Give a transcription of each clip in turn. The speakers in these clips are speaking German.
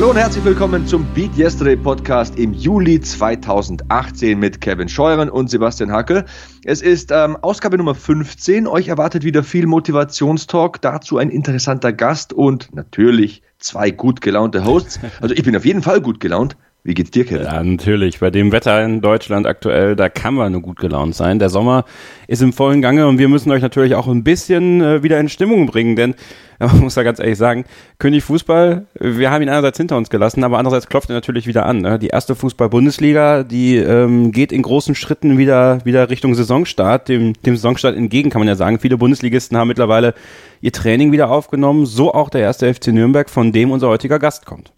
Hallo und herzlich willkommen zum Beat Yesterday Podcast im Juli 2018 mit Kevin Scheuren und Sebastian Hackel. Es ist ähm, Ausgabe Nummer 15. Euch erwartet wieder viel Motivationstalk, dazu ein interessanter Gast und natürlich zwei gut gelaunte Hosts. Also ich bin auf jeden Fall gut gelaunt. Wie geht's dir, Kevin? Ja, natürlich. Bei dem Wetter in Deutschland aktuell, da kann man nur gut gelaunt sein. Der Sommer ist im vollen Gange und wir müssen euch natürlich auch ein bisschen äh, wieder in Stimmung bringen, denn man muss da ganz ehrlich sagen, König Fußball, wir haben ihn einerseits hinter uns gelassen, aber andererseits klopft er natürlich wieder an. Ne? Die erste Fußball-Bundesliga, die ähm, geht in großen Schritten wieder, wieder Richtung Saisonstart, dem, dem Saisonstart entgegen, kann man ja sagen. Viele Bundesligisten haben mittlerweile ihr Training wieder aufgenommen, so auch der erste FC Nürnberg, von dem unser heutiger Gast kommt.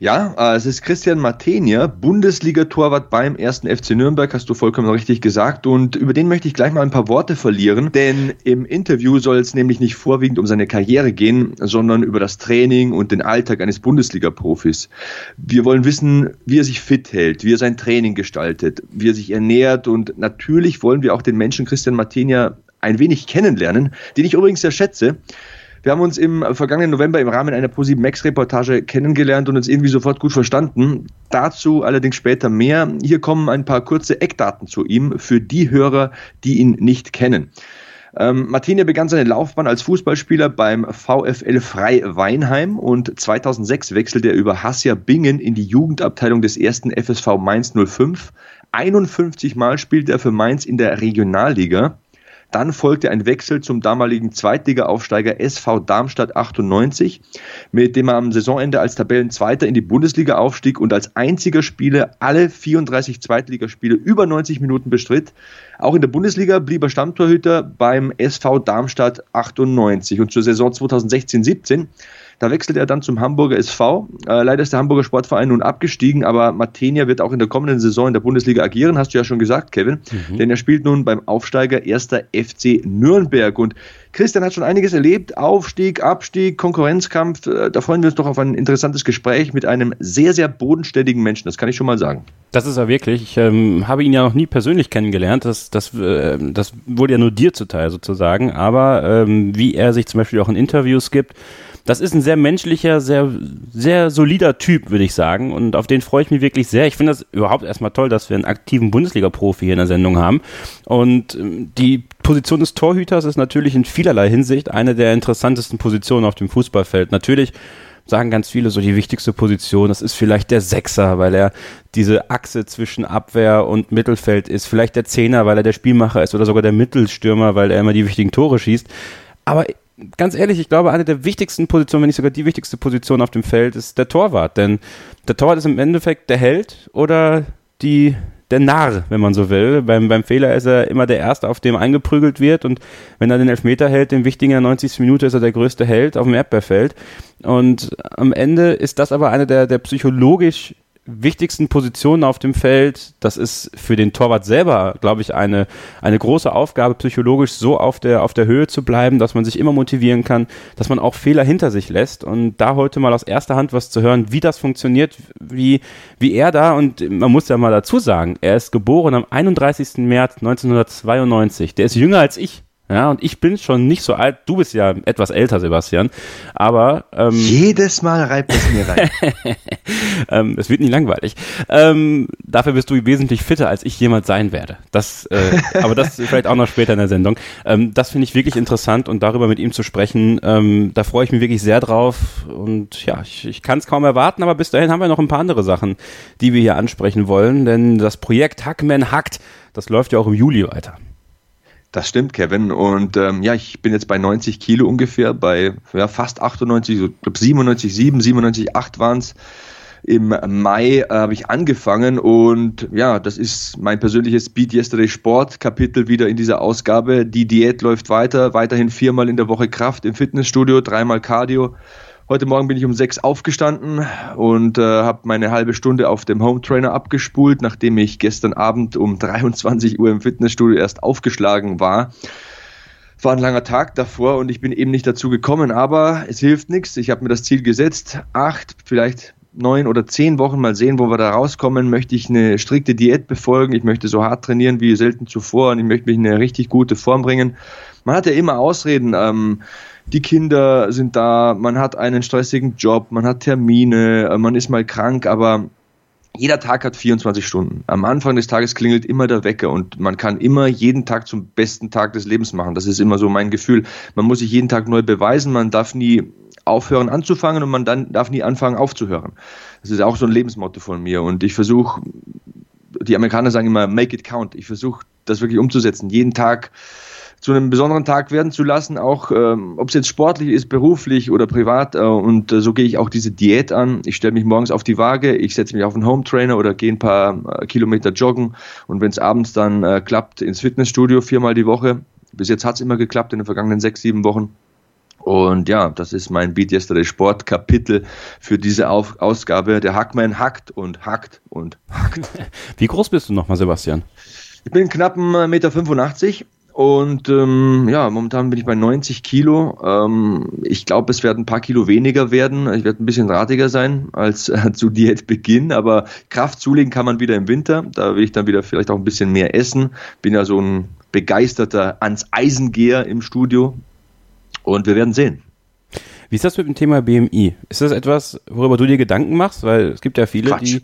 Ja, äh, es ist Christian Martenia, Bundesliga-Torwart beim ersten FC Nürnberg, hast du vollkommen richtig gesagt. Und über den möchte ich gleich mal ein paar Worte verlieren, denn im Interview soll es nämlich nicht vorwiegend um seine Karriere gehen, sondern über das Training und den Alltag eines Bundesliga-Profis. Wir wollen wissen, wie er sich fit hält, wie er sein Training gestaltet, wie er sich ernährt und natürlich wollen wir auch den Menschen Christian Martenia ein wenig kennenlernen, den ich übrigens sehr schätze. Wir haben uns im vergangenen November im Rahmen einer ProSieben Max Reportage kennengelernt und uns irgendwie sofort gut verstanden. Dazu allerdings später mehr. Hier kommen ein paar kurze Eckdaten zu ihm für die Hörer, die ihn nicht kennen. Ähm, Martinia begann seine Laufbahn als Fußballspieler beim VfL Frei Weinheim und 2006 wechselte er über Hassia Bingen in die Jugendabteilung des ersten FSV Mainz 05. 51 Mal spielte er für Mainz in der Regionalliga. Dann folgte ein Wechsel zum damaligen Zweitliga-Aufsteiger SV Darmstadt 98, mit dem er am Saisonende als Tabellenzweiter in die Bundesliga aufstieg und als einziger Spieler alle 34 Zweitligaspiele über 90 Minuten bestritt. Auch in der Bundesliga blieb er Stammtorhüter beim SV Darmstadt 98 und zur Saison 2016-17 da wechselt er dann zum Hamburger SV. Äh, leider ist der Hamburger Sportverein nun abgestiegen, aber Martenia wird auch in der kommenden Saison in der Bundesliga agieren, hast du ja schon gesagt, Kevin. Mhm. Denn er spielt nun beim Aufsteiger 1. FC Nürnberg. Und Christian hat schon einiges erlebt. Aufstieg, Abstieg, Konkurrenzkampf. Äh, da freuen wir uns doch auf ein interessantes Gespräch mit einem sehr, sehr bodenständigen Menschen. Das kann ich schon mal sagen. Das ist er wirklich. Ich ähm, habe ihn ja noch nie persönlich kennengelernt. Das, das, äh, das wurde ja nur dir zuteil sozusagen. Aber ähm, wie er sich zum Beispiel auch in Interviews gibt, das ist ein sehr menschlicher, sehr, sehr solider Typ, würde ich sagen. Und auf den freue ich mich wirklich sehr. Ich finde das überhaupt erstmal toll, dass wir einen aktiven Bundesliga-Profi hier in der Sendung haben. Und ähm, die Position des Torhüters ist natürlich in vielerlei Hinsicht eine der interessantesten Positionen auf dem Fußballfeld. Natürlich sagen ganz viele so die wichtigste Position, das ist vielleicht der Sechser, weil er diese Achse zwischen Abwehr und Mittelfeld ist, vielleicht der Zehner, weil er der Spielmacher ist oder sogar der Mittelstürmer, weil er immer die wichtigen Tore schießt. Aber ganz ehrlich, ich glaube, eine der wichtigsten Positionen, wenn nicht sogar die wichtigste Position auf dem Feld, ist der Torwart. Denn der Torwart ist im Endeffekt der Held oder die, der Narr, wenn man so will. Beim, beim Fehler ist er immer der Erste, auf dem eingeprügelt wird. Und wenn er den Elfmeter hält, den wichtigen in der 90. Minute, ist er der größte Held auf dem Erdbeerfeld. Und am Ende ist das aber eine der, der psychologisch wichtigsten Positionen auf dem Feld. Das ist für den Torwart selber, glaube ich, eine, eine große Aufgabe, psychologisch so auf der, auf der Höhe zu bleiben, dass man sich immer motivieren kann, dass man auch Fehler hinter sich lässt. Und da heute mal aus erster Hand was zu hören, wie das funktioniert, wie, wie er da, und man muss ja mal dazu sagen, er ist geboren am 31. März 1992. Der ist jünger als ich. Ja, und ich bin schon nicht so alt. Du bist ja etwas älter, Sebastian. Aber ähm, jedes Mal reibt es mir rein. ähm, es wird nie langweilig. Ähm, dafür bist du wesentlich fitter, als ich jemals sein werde. Das, äh, aber das vielleicht auch noch später in der Sendung. Ähm, das finde ich wirklich interessant und darüber mit ihm zu sprechen, ähm, da freue ich mich wirklich sehr drauf. Und ja, ich, ich kann es kaum erwarten. Aber bis dahin haben wir noch ein paar andere Sachen, die wir hier ansprechen wollen. Denn das Projekt Hackman hackt, das läuft ja auch im Juli weiter. Das stimmt, Kevin. Und ähm, ja, ich bin jetzt bei 90 Kilo ungefähr, bei ja, fast 98, so glaube 97, 7, 97, 8 waren es. Im Mai äh, habe ich angefangen und ja, das ist mein persönliches Speed Yesterday Sport Kapitel wieder in dieser Ausgabe. Die Diät läuft weiter, weiterhin viermal in der Woche Kraft im Fitnessstudio, dreimal Cardio. Heute Morgen bin ich um sechs aufgestanden und äh, habe meine halbe Stunde auf dem Home Trainer abgespult, nachdem ich gestern Abend um 23 Uhr im Fitnessstudio erst aufgeschlagen war. War ein langer Tag davor und ich bin eben nicht dazu gekommen, aber es hilft nichts. Ich habe mir das Ziel gesetzt, acht, vielleicht neun oder zehn Wochen mal sehen, wo wir da rauskommen. Möchte ich eine strikte Diät befolgen? Ich möchte so hart trainieren wie selten zuvor und ich möchte mich in eine richtig gute Form bringen. Man hat ja immer Ausreden. Ähm, die Kinder sind da, man hat einen stressigen Job, man hat Termine, man ist mal krank, aber jeder Tag hat 24 Stunden. Am Anfang des Tages klingelt immer der Wecker und man kann immer jeden Tag zum besten Tag des Lebens machen. Das ist immer so mein Gefühl. Man muss sich jeden Tag neu beweisen, man darf nie aufhören anzufangen und man dann darf nie anfangen aufzuhören. Das ist auch so ein Lebensmotto von mir und ich versuche, die Amerikaner sagen immer, make it count. Ich versuche das wirklich umzusetzen. Jeden Tag zu einem besonderen Tag werden zu lassen, auch ähm, ob es jetzt sportlich ist, beruflich oder privat. Äh, und äh, so gehe ich auch diese Diät an. Ich stelle mich morgens auf die Waage, ich setze mich auf einen Home Trainer oder gehe ein paar äh, Kilometer joggen. Und wenn es abends dann äh, klappt, ins Fitnessstudio viermal die Woche. Bis jetzt hat es immer geklappt in den vergangenen sechs, sieben Wochen. Und ja, das ist mein Beat Yesterday Sport Kapitel für diese Auf Ausgabe. Der Hackman hackt und hackt und hackt. Wie groß bist du nochmal, Sebastian? Ich bin knapp 1,85 Meter und ähm, ja, momentan bin ich bei 90 Kilo. Ähm, ich glaube, es werden ein paar Kilo weniger werden. Ich werde ein bisschen ratiger sein als äh, zu Diätbeginn, aber Kraft zulegen kann man wieder im Winter. Da will ich dann wieder vielleicht auch ein bisschen mehr essen. Bin ja so ein begeisterter ans Eisengeher im Studio. Und wir werden sehen. Wie ist das mit dem Thema BMI? Ist das etwas, worüber du dir Gedanken machst? Weil es gibt ja viele, Quatsch. die.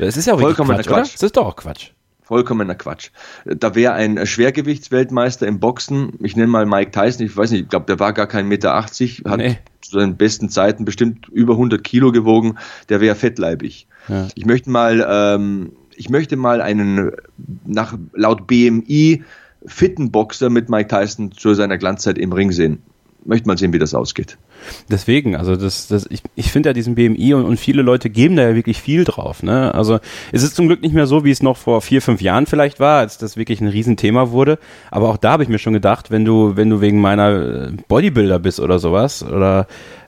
Es ist ja auch Vollkommen Quatsch, Quatsch. Oder? Das ist doch auch Quatsch vollkommener Quatsch. Da wäre ein Schwergewichtsweltmeister im Boxen, ich nenne mal Mike Tyson, ich weiß nicht, ich glaube, der war gar kein Meter 80, hat nee. zu seinen besten Zeiten bestimmt über 100 Kilo gewogen, der wäre fettleibig. Ja. Ich möchte mal, ähm, ich möchte mal einen nach laut BMI fitten Boxer mit Mike Tyson zu seiner Glanzzeit im Ring sehen möchte mal sehen, wie das ausgeht. Deswegen, also das, das, ich, ich finde ja diesen BMI und, und viele Leute geben da ja wirklich viel drauf. Ne? Also es ist zum Glück nicht mehr so, wie es noch vor vier, fünf Jahren vielleicht war, als das wirklich ein Riesenthema wurde. Aber auch da habe ich mir schon gedacht, wenn du, wenn du wegen meiner Bodybuilder bist oder sowas, oder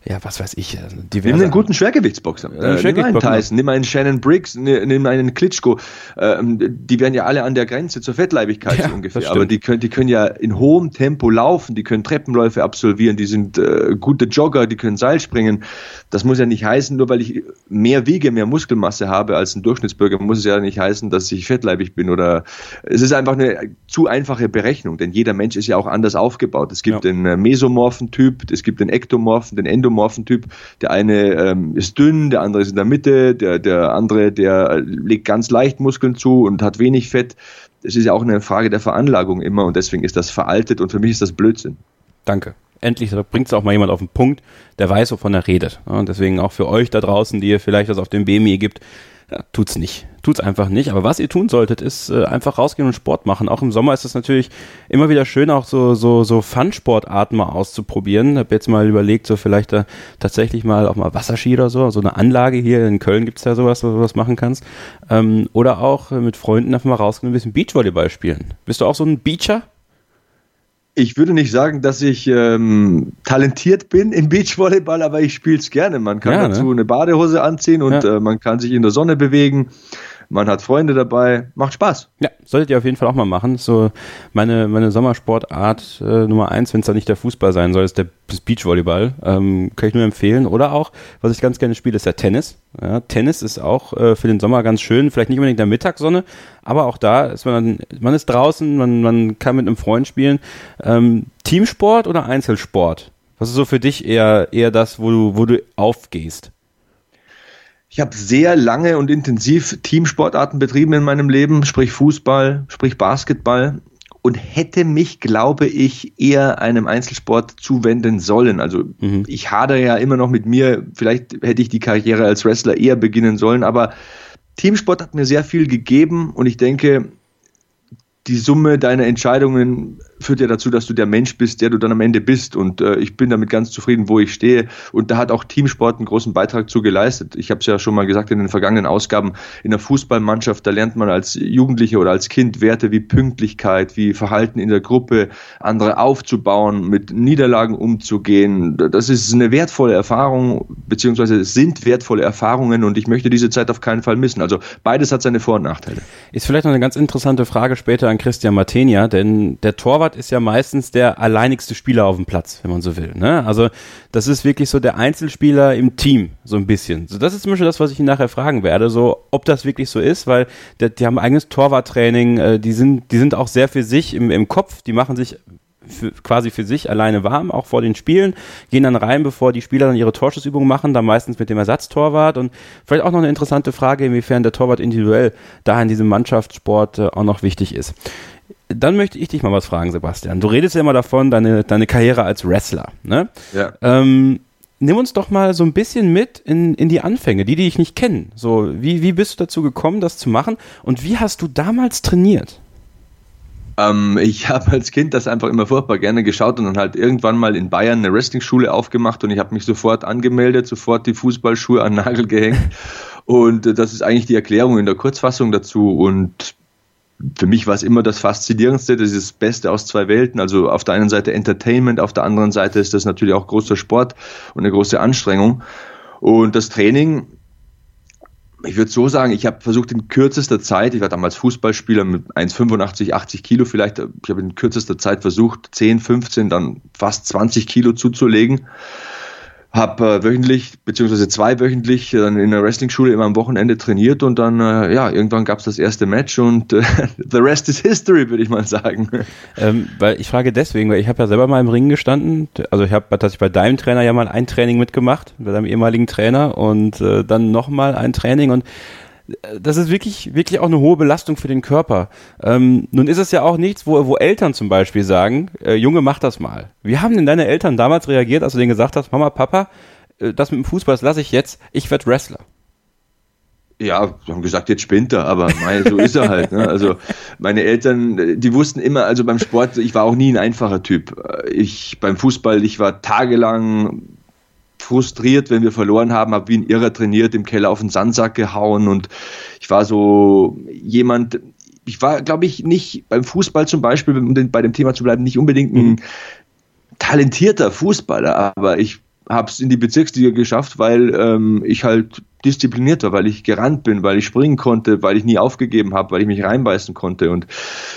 ja, was weiß ich. Also nimm einen guten Schwergewichtsboxer. Äh, nimm einen Tyson, nimm einen Shannon Briggs, nimm einen Klitschko. Ähm, die werden ja alle an der Grenze zur Fettleibigkeit ja, so ungefähr. Aber die können, die können ja in hohem Tempo laufen, die können Treppenläufe absolvieren, die sind äh, gute Jogger, die können Seil springen. Das muss ja nicht heißen, nur weil ich mehr wiege, mehr Muskelmasse habe als ein Durchschnittsbürger, muss es ja nicht heißen, dass ich fettleibig bin oder es ist einfach eine zu einfache Berechnung, denn jeder Mensch ist ja auch anders aufgebaut. Es gibt ja. den äh, mesomorphen Typ, es gibt den ektomorphen, den endomorphen Typ. Der eine ähm, ist dünn, der andere ist in der Mitte, der, der andere, der legt ganz leicht Muskeln zu und hat wenig Fett. Es ist ja auch eine Frage der Veranlagung immer und deswegen ist das veraltet und für mich ist das Blödsinn. Danke. Endlich bringt es auch mal jemand auf den Punkt, der weiß, wovon er redet. Und deswegen auch für euch da draußen, die ihr vielleicht das auf dem BMI gibt, ja, tut's nicht. Tut's einfach nicht. Aber was ihr tun solltet, ist äh, einfach rausgehen und Sport machen. Auch im Sommer ist es natürlich immer wieder schön, auch so, so, so Fun-Sportarten mal auszuprobieren. Habe jetzt mal überlegt, so vielleicht da tatsächlich mal auch mal Wasserski oder so. So eine Anlage hier in Köln gibt's ja sowas, wo du was machen kannst. Ähm, oder auch mit Freunden einfach mal rausgehen und ein bisschen Beachvolleyball spielen. Bist du auch so ein Beacher? Ich würde nicht sagen, dass ich ähm, talentiert bin im Beachvolleyball, aber ich spiele es gerne. Man kann ja, dazu ne? eine Badehose anziehen und ja. äh, man kann sich in der Sonne bewegen man hat Freunde dabei, macht Spaß. Ja, solltet ihr auf jeden Fall auch mal machen. So meine, meine Sommersportart äh, Nummer eins, wenn es da nicht der Fußball sein soll, ist der Beachvolleyball. Ähm, kann ich nur empfehlen. Oder auch, was ich ganz gerne spiele, ist der Tennis. Ja, Tennis ist auch äh, für den Sommer ganz schön, vielleicht nicht unbedingt in der Mittagssonne, aber auch da ist man, man ist draußen, man, man kann mit einem Freund spielen. Ähm, Teamsport oder Einzelsport? Was ist so für dich eher, eher das, wo du, wo du aufgehst? Ich habe sehr lange und intensiv Teamsportarten betrieben in meinem Leben, sprich Fußball, sprich Basketball und hätte mich, glaube ich, eher einem Einzelsport zuwenden sollen. Also mhm. ich hadere ja immer noch mit mir, vielleicht hätte ich die Karriere als Wrestler eher beginnen sollen, aber Teamsport hat mir sehr viel gegeben und ich denke, die Summe deiner Entscheidungen führt ja dazu, dass du der Mensch bist, der du dann am Ende bist. Und äh, ich bin damit ganz zufrieden, wo ich stehe. Und da hat auch Teamsport einen großen Beitrag zu geleistet. Ich habe es ja schon mal gesagt in den vergangenen Ausgaben. In der Fußballmannschaft, da lernt man als Jugendlicher oder als Kind Werte wie Pünktlichkeit, wie Verhalten in der Gruppe, andere aufzubauen, mit Niederlagen umzugehen. Das ist eine wertvolle Erfahrung, beziehungsweise sind wertvolle Erfahrungen und ich möchte diese Zeit auf keinen Fall missen. Also beides hat seine Vor- und Nachteile. Ist vielleicht noch eine ganz interessante Frage später an Christian Matenia, denn der Torwart Torwart ist ja meistens der alleinigste Spieler auf dem Platz, wenn man so will. Ne? Also das ist wirklich so der Einzelspieler im Team, so ein bisschen. So, das ist zum Beispiel das, was ich ihn nachher fragen werde, so ob das wirklich so ist, weil der, die haben eigenes Torwarttraining, äh, die sind, die sind auch sehr für sich im, im Kopf, die machen sich für, quasi für sich alleine warm, auch vor den Spielen, gehen dann rein, bevor die Spieler dann ihre Torschussübungen machen, dann meistens mit dem Ersatztorwart und vielleicht auch noch eine interessante Frage, inwiefern der Torwart individuell da in diesem Mannschaftssport äh, auch noch wichtig ist. Dann möchte ich dich mal was fragen, Sebastian. Du redest ja immer davon, deine, deine Karriere als Wrestler. Ne? Ja. Ähm, nimm uns doch mal so ein bisschen mit in, in die Anfänge, die, die ich nicht kenne. So, wie, wie bist du dazu gekommen, das zu machen? Und wie hast du damals trainiert? Ähm, ich habe als Kind das einfach immer furchtbar gerne geschaut und dann halt irgendwann mal in Bayern eine Wrestling-Schule aufgemacht und ich habe mich sofort angemeldet, sofort die Fußballschuhe an den Nagel gehängt. Und äh, das ist eigentlich die Erklärung in der Kurzfassung dazu. Und für mich war es immer das Faszinierendste, das ist das Beste aus zwei Welten. Also auf der einen Seite Entertainment, auf der anderen Seite ist das natürlich auch großer Sport und eine große Anstrengung. Und das Training, ich würde so sagen, ich habe versucht in kürzester Zeit, ich war damals Fußballspieler mit 1,85, 80 Kilo vielleicht, ich habe in kürzester Zeit versucht, 10, 15, dann fast 20 Kilo zuzulegen habe äh, wöchentlich beziehungsweise zweiwöchentlich dann in der Wrestling-Schule immer am Wochenende trainiert und dann äh, ja irgendwann gab es das erste Match und äh, the rest is history würde ich mal sagen. Ähm, weil ich frage deswegen, weil ich habe ja selber mal im Ring gestanden, also ich habe tatsächlich bei deinem Trainer ja mal ein Training mitgemacht, bei deinem ehemaligen Trainer und äh, dann nochmal ein Training und das ist wirklich, wirklich auch eine hohe Belastung für den Körper. Ähm, nun ist es ja auch nichts, wo, wo Eltern zum Beispiel sagen, äh, Junge, mach das mal. Wie haben denn deine Eltern damals reagiert, als du denen gesagt hast, Mama, Papa, äh, das mit dem Fußball, das lasse ich jetzt, ich werde Wrestler? Ja, wir haben gesagt, jetzt spinnt er, aber mein, so ist er halt. Ne? Also meine Eltern, die wussten immer, also beim Sport, ich war auch nie ein einfacher Typ. Ich beim Fußball, ich war tagelang frustriert, wenn wir verloren haben, habe wie ein Irrer trainiert, im Keller auf den Sandsack gehauen und ich war so jemand, ich war, glaube ich, nicht beim Fußball zum Beispiel, um bei dem Thema zu bleiben, nicht unbedingt ein mhm. talentierter Fußballer, aber ich habe es in die Bezirksliga geschafft, weil ähm, ich halt diszipliniert war, weil ich gerannt bin, weil ich springen konnte, weil ich nie aufgegeben habe, weil ich mich reinbeißen konnte. Und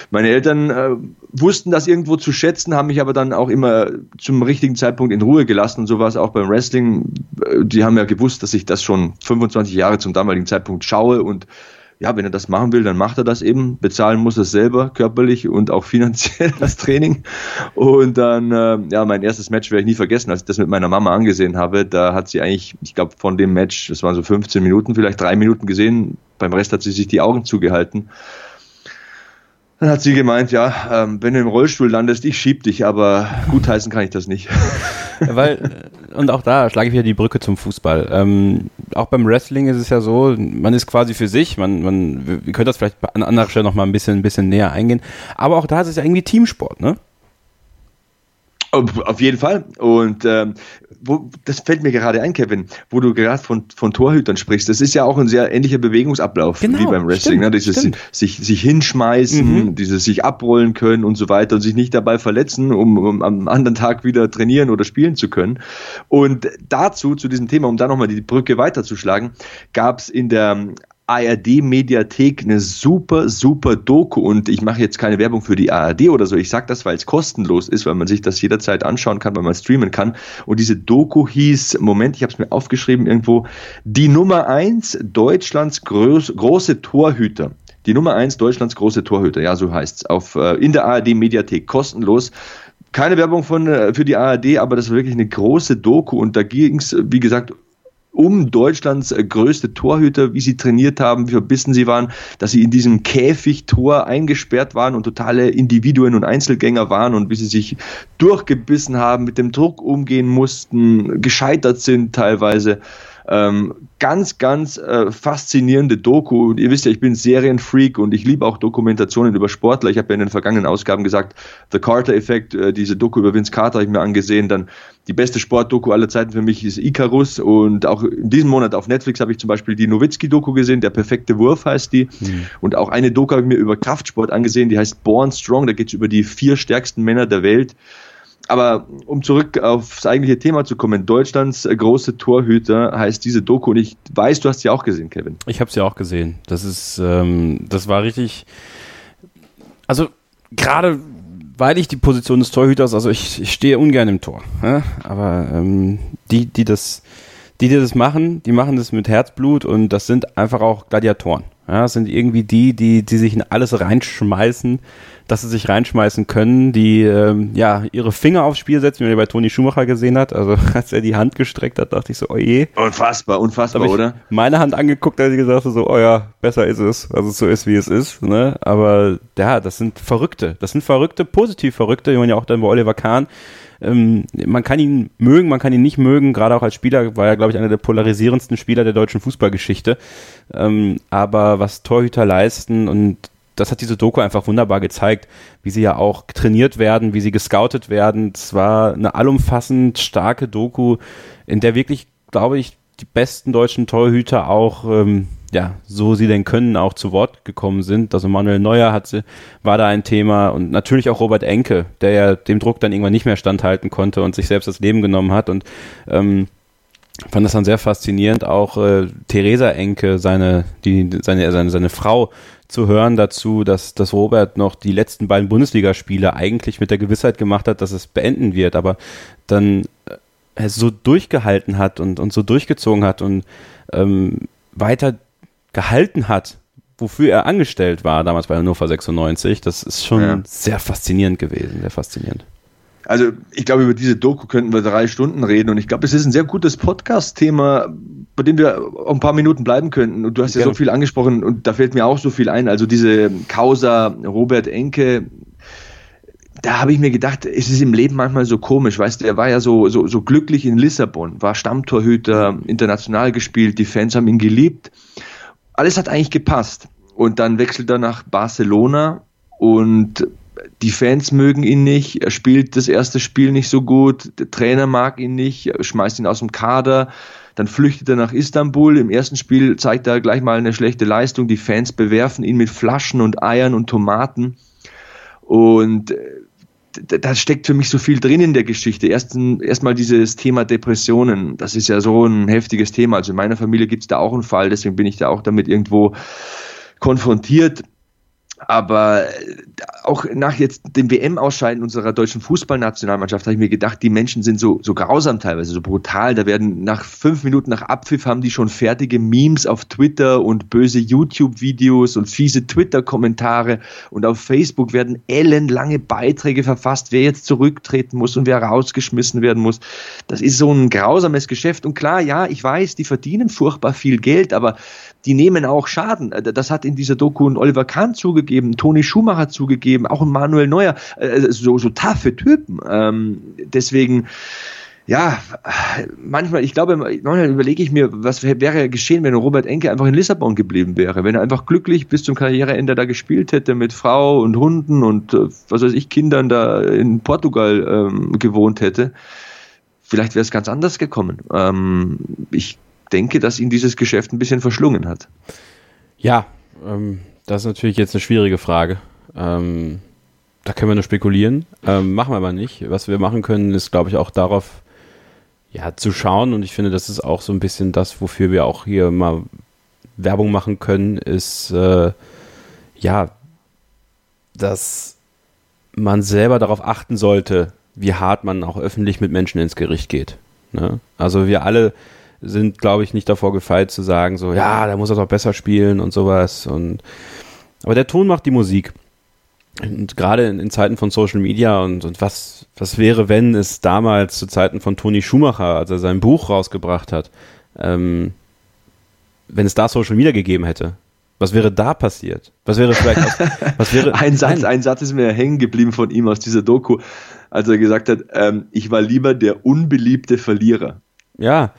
meine Eltern äh, wussten das irgendwo zu schätzen, haben mich aber dann auch immer zum richtigen Zeitpunkt in Ruhe gelassen. Und so war es auch beim Wrestling. Äh, die haben ja gewusst, dass ich das schon 25 Jahre zum damaligen Zeitpunkt schaue und ja, wenn er das machen will, dann macht er das eben. Bezahlen muss er selber, körperlich und auch finanziell das Training. Und dann, äh, ja, mein erstes Match werde ich nie vergessen, als ich das mit meiner Mama angesehen habe. Da hat sie eigentlich, ich glaube, von dem Match, das waren so 15 Minuten, vielleicht drei Minuten gesehen. Beim Rest hat sie sich die Augen zugehalten. Dann hat sie gemeint, ja, ähm, wenn du im Rollstuhl landest, ich schieb dich, aber gutheißen kann ich das nicht. Weil, äh, und auch da schlage ich wieder die Brücke zum Fußball. Ähm, auch beim Wrestling ist es ja so, man ist quasi für sich, man, man, wir können das vielleicht an anderer Stelle noch mal ein bisschen, ein bisschen näher eingehen, aber auch da ist es ja irgendwie Teamsport, ne? Auf jeden Fall. Und ähm, wo, das fällt mir gerade ein, Kevin, wo du gerade von, von Torhütern sprichst. Das ist ja auch ein sehr ähnlicher Bewegungsablauf genau, wie beim Wrestling. Stimmt, ne? Dieses sich, sich hinschmeißen, mhm. dieses sich abrollen können und so weiter und sich nicht dabei verletzen, um, um am anderen Tag wieder trainieren oder spielen zu können. Und dazu, zu diesem Thema, um da nochmal die Brücke weiterzuschlagen, gab es in der ARD-Mediathek eine super, super Doku und ich mache jetzt keine Werbung für die ARD oder so. Ich sage das, weil es kostenlos ist, weil man sich das jederzeit anschauen kann, weil man streamen kann. Und diese Doku hieß, Moment, ich habe es mir aufgeschrieben irgendwo, die Nummer eins Deutschlands groß, große Torhüter. Die Nummer eins Deutschlands große Torhüter, ja, so heißt's. Auf, äh, in der ARD-Mediathek, kostenlos keine Werbung von, äh, für die ARD, aber das war wirklich eine große Doku und da ging es, wie gesagt, um Deutschlands äh, größte Torhüter, wie sie trainiert haben, wie verbissen sie waren, dass sie in diesem Käfigtor eingesperrt waren und totale Individuen und Einzelgänger waren und wie sie sich durchgebissen haben, mit dem Druck umgehen mussten, gescheitert sind teilweise. Ähm, ganz, ganz äh, faszinierende Doku. Und ihr wisst ja, ich bin Serienfreak und ich liebe auch Dokumentationen über Sportler. Ich habe ja in den vergangenen Ausgaben gesagt, The Carter Effect, äh, diese Doku über Vince Carter habe ich mir angesehen. Dann die beste Sportdoku aller Zeiten für mich ist Icarus. Und auch in diesem Monat auf Netflix habe ich zum Beispiel die Nowitzki-Doku gesehen, der perfekte Wurf heißt die. Mhm. Und auch eine Doku habe ich mir über Kraftsport angesehen, die heißt Born Strong. Da geht es über die vier stärksten Männer der Welt aber um zurück aufs eigentliche Thema zu kommen, Deutschlands große Torhüter heißt diese Doku und ich weiß, du hast sie auch gesehen, Kevin. Ich habe sie auch gesehen. Das ist, ähm, das war richtig, also gerade weil ich die Position des Torhüters, also ich, ich stehe ungern im Tor, ja? aber ähm, die, die das, die, die das machen, die machen das mit Herzblut und das sind einfach auch Gladiatoren. Ja, sind irgendwie die, die, die sich in alles reinschmeißen, dass sie sich reinschmeißen können, die ähm, ja ihre Finger aufs Spiel setzen, wie man ja bei Toni Schumacher gesehen hat. Also als er die Hand gestreckt hat, dachte ich so, oh je. Unfassbar, unfassbar, oder? Meine Hand angeguckt, als ich gesagt habe, so, oh ja, besser ist es, also es so ist, wie es ist. Ne? Aber ja, das sind Verrückte. Das sind Verrückte, positiv Verrückte, wie man ja auch dann bei Oliver Kahn ähm, man kann ihn mögen, man kann ihn nicht mögen, gerade auch als Spieler war er, glaube ich, einer der polarisierendsten Spieler der deutschen Fußballgeschichte. Ähm, aber was Torhüter leisten und das hat diese Doku einfach wunderbar gezeigt, wie sie ja auch trainiert werden, wie sie gescoutet werden. Es war eine allumfassend starke Doku, in der wirklich, glaube ich, die besten deutschen Torhüter auch ähm, ja, so sie denn können, auch zu Wort gekommen sind. Also Manuel Neuer hat, war da ein Thema und natürlich auch Robert Enke, der ja dem Druck dann irgendwann nicht mehr standhalten konnte und sich selbst das Leben genommen hat und ähm, fand das dann sehr faszinierend, auch äh, Theresa Enke, seine, die, seine, seine, seine Frau, zu hören dazu, dass, dass Robert noch die letzten beiden Bundesligaspiele eigentlich mit der Gewissheit gemacht hat, dass es beenden wird, aber dann äh, so durchgehalten hat und, und so durchgezogen hat und ähm, weiter gehalten hat, wofür er angestellt war, damals bei Hannover 96, das ist schon ja. sehr faszinierend gewesen, sehr faszinierend. Also ich glaube, über diese Doku könnten wir drei Stunden reden und ich glaube, es ist ein sehr gutes Podcast-Thema, bei dem wir auch ein paar Minuten bleiben könnten. Und du hast ja so viel angesprochen und da fällt mir auch so viel ein. Also diese Causa Robert Enke, da habe ich mir gedacht, es ist im Leben manchmal so komisch, weißt du, er war ja so, so, so glücklich in Lissabon, war Stammtorhüter, international gespielt, die Fans haben ihn geliebt alles hat eigentlich gepasst. Und dann wechselt er nach Barcelona und die Fans mögen ihn nicht, er spielt das erste Spiel nicht so gut, der Trainer mag ihn nicht, schmeißt ihn aus dem Kader, dann flüchtet er nach Istanbul, im ersten Spiel zeigt er gleich mal eine schlechte Leistung, die Fans bewerfen ihn mit Flaschen und Eiern und Tomaten. Und äh, da steckt für mich so viel drin in der Geschichte. Erstmal dieses Thema Depressionen. Das ist ja so ein heftiges Thema. Also in meiner Familie gibt es da auch einen Fall, deswegen bin ich da auch damit irgendwo konfrontiert. Aber äh, auch nach jetzt dem WM-Ausscheiden unserer deutschen Fußballnationalmannschaft habe ich mir gedacht, die Menschen sind so, so grausam teilweise, so brutal. Da werden nach fünf Minuten nach Abpfiff haben die schon fertige Memes auf Twitter und böse YouTube-Videos und fiese Twitter-Kommentare und auf Facebook werden ellenlange Beiträge verfasst, wer jetzt zurücktreten muss und wer rausgeschmissen werden muss. Das ist so ein grausames Geschäft. Und klar, ja, ich weiß, die verdienen furchtbar viel Geld, aber die nehmen auch Schaden. Äh, das hat in dieser Doku ein Oliver Kahn zugegeben, Toni Schumacher zugegeben, auch ein Manuel Neuer, äh, so, so taffe Typen. Ähm, deswegen, ja, manchmal, ich glaube, manchmal überlege ich mir, was wäre geschehen, wenn Robert Enke einfach in Lissabon geblieben wäre, wenn er einfach glücklich bis zum Karriereende da gespielt hätte mit Frau und Hunden und äh, was weiß ich, Kindern da in Portugal ähm, gewohnt hätte. Vielleicht wäre es ganz anders gekommen. Ähm, ich denke, dass ihn dieses Geschäft ein bisschen verschlungen hat. Ja, ähm, das ist natürlich jetzt eine schwierige Frage. Ähm, da können wir nur spekulieren. Ähm, machen wir aber nicht. Was wir machen können, ist, glaube ich, auch darauf ja, zu schauen. Und ich finde, das ist auch so ein bisschen das, wofür wir auch hier mal Werbung machen können, ist äh, ja, dass man selber darauf achten sollte, wie hart man auch öffentlich mit Menschen ins Gericht geht. Ne? Also wir alle sind, glaube ich, nicht davor gefeit zu sagen, so, ja, der muss das auch besser spielen und sowas. Und aber der Ton macht die Musik. Und gerade in, in, Zeiten von Social Media und, und was, was wäre, wenn es damals zu Zeiten von Toni Schumacher, als er sein Buch rausgebracht hat, ähm, wenn es da Social Media gegeben hätte, was wäre da passiert? Was wäre vielleicht aus, was wäre ein Satz, ein Satz ist mir hängen geblieben von ihm aus dieser Doku, als er gesagt hat, ähm, ich war lieber der unbeliebte Verlierer. Ja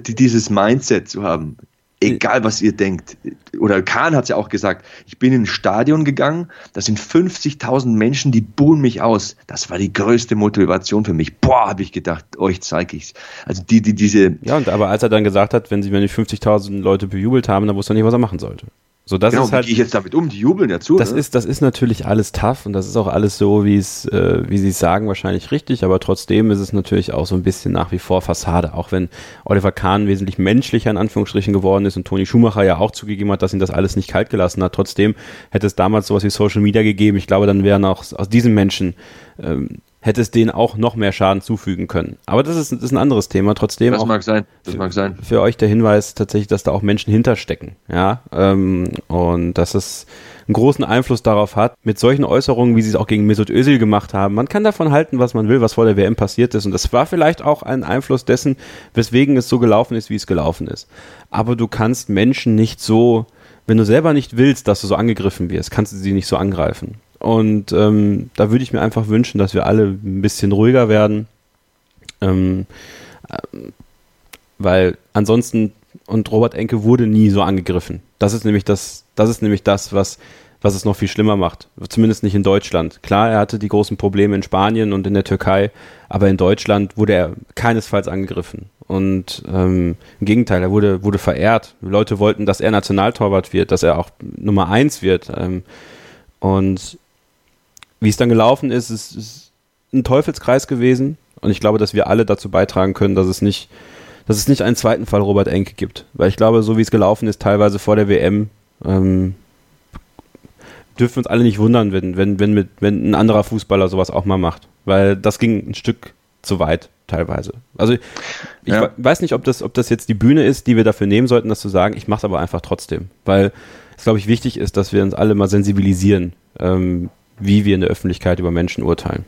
dieses Mindset zu haben, egal was ihr denkt. Oder Kahn hat es ja auch gesagt, ich bin in ein Stadion gegangen, da sind 50.000 Menschen, die buhen mich aus. Das war die größte Motivation für mich. Boah, habe ich gedacht, euch zeige ich's. Also die, die, diese... Ja, und aber als er dann gesagt hat, wenn sie, wenn die 50.000 Leute bejubelt haben, dann wusste er nicht, was er machen sollte. So, das genau, ist halt, wie gehe ich jetzt damit um? Die jubeln ja zu. Das, ne? ist, das ist natürlich alles tough und das ist auch alles so, wie es, äh, wie sie es sagen, wahrscheinlich richtig, aber trotzdem ist es natürlich auch so ein bisschen nach wie vor Fassade, auch wenn Oliver Kahn wesentlich menschlicher in Anführungsstrichen geworden ist und Toni Schumacher ja auch zugegeben hat, dass ihn das alles nicht kalt gelassen hat. Trotzdem hätte es damals sowas wie Social Media gegeben. Ich glaube, dann wären auch aus diesen Menschen ähm, hätte es denen auch noch mehr Schaden zufügen können. Aber das ist, das ist ein anderes Thema. Trotzdem das mag sein. Das mag sein. Für euch der Hinweis tatsächlich, dass da auch Menschen hinterstecken. Ja, ähm, und dass es einen großen Einfluss darauf hat, mit solchen Äußerungen, wie sie es auch gegen Mesut Özil gemacht haben. Man kann davon halten, was man will, was vor der WM passiert ist. Und das war vielleicht auch ein Einfluss dessen, weswegen es so gelaufen ist, wie es gelaufen ist. Aber du kannst Menschen nicht so, wenn du selber nicht willst, dass du so angegriffen wirst, kannst du sie nicht so angreifen. Und ähm, da würde ich mir einfach wünschen, dass wir alle ein bisschen ruhiger werden. Ähm, äh, weil ansonsten, und Robert Enke wurde nie so angegriffen. Das ist nämlich das, das ist nämlich das, was, was es noch viel schlimmer macht. Zumindest nicht in Deutschland. Klar, er hatte die großen Probleme in Spanien und in der Türkei, aber in Deutschland wurde er keinesfalls angegriffen. Und ähm, im Gegenteil, er wurde, wurde verehrt. Leute wollten, dass er Nationaltorwart wird, dass er auch Nummer eins wird. Ähm, und wie es dann gelaufen ist, ist, ist ein Teufelskreis gewesen. Und ich glaube, dass wir alle dazu beitragen können, dass es nicht, dass es nicht einen zweiten Fall Robert Enke gibt. Weil ich glaube, so wie es gelaufen ist, teilweise vor der WM, ähm, dürfen wir uns alle nicht wundern, wenn, wenn, wenn, mit, wenn ein anderer Fußballer sowas auch mal macht. Weil das ging ein Stück zu weit, teilweise. Also ich ja. weiß nicht, ob das, ob das jetzt die Bühne ist, die wir dafür nehmen sollten, das zu sagen. Ich mache es aber einfach trotzdem. Weil es, glaube ich, wichtig ist, dass wir uns alle mal sensibilisieren. Ähm, wie wir in der Öffentlichkeit über Menschen urteilen.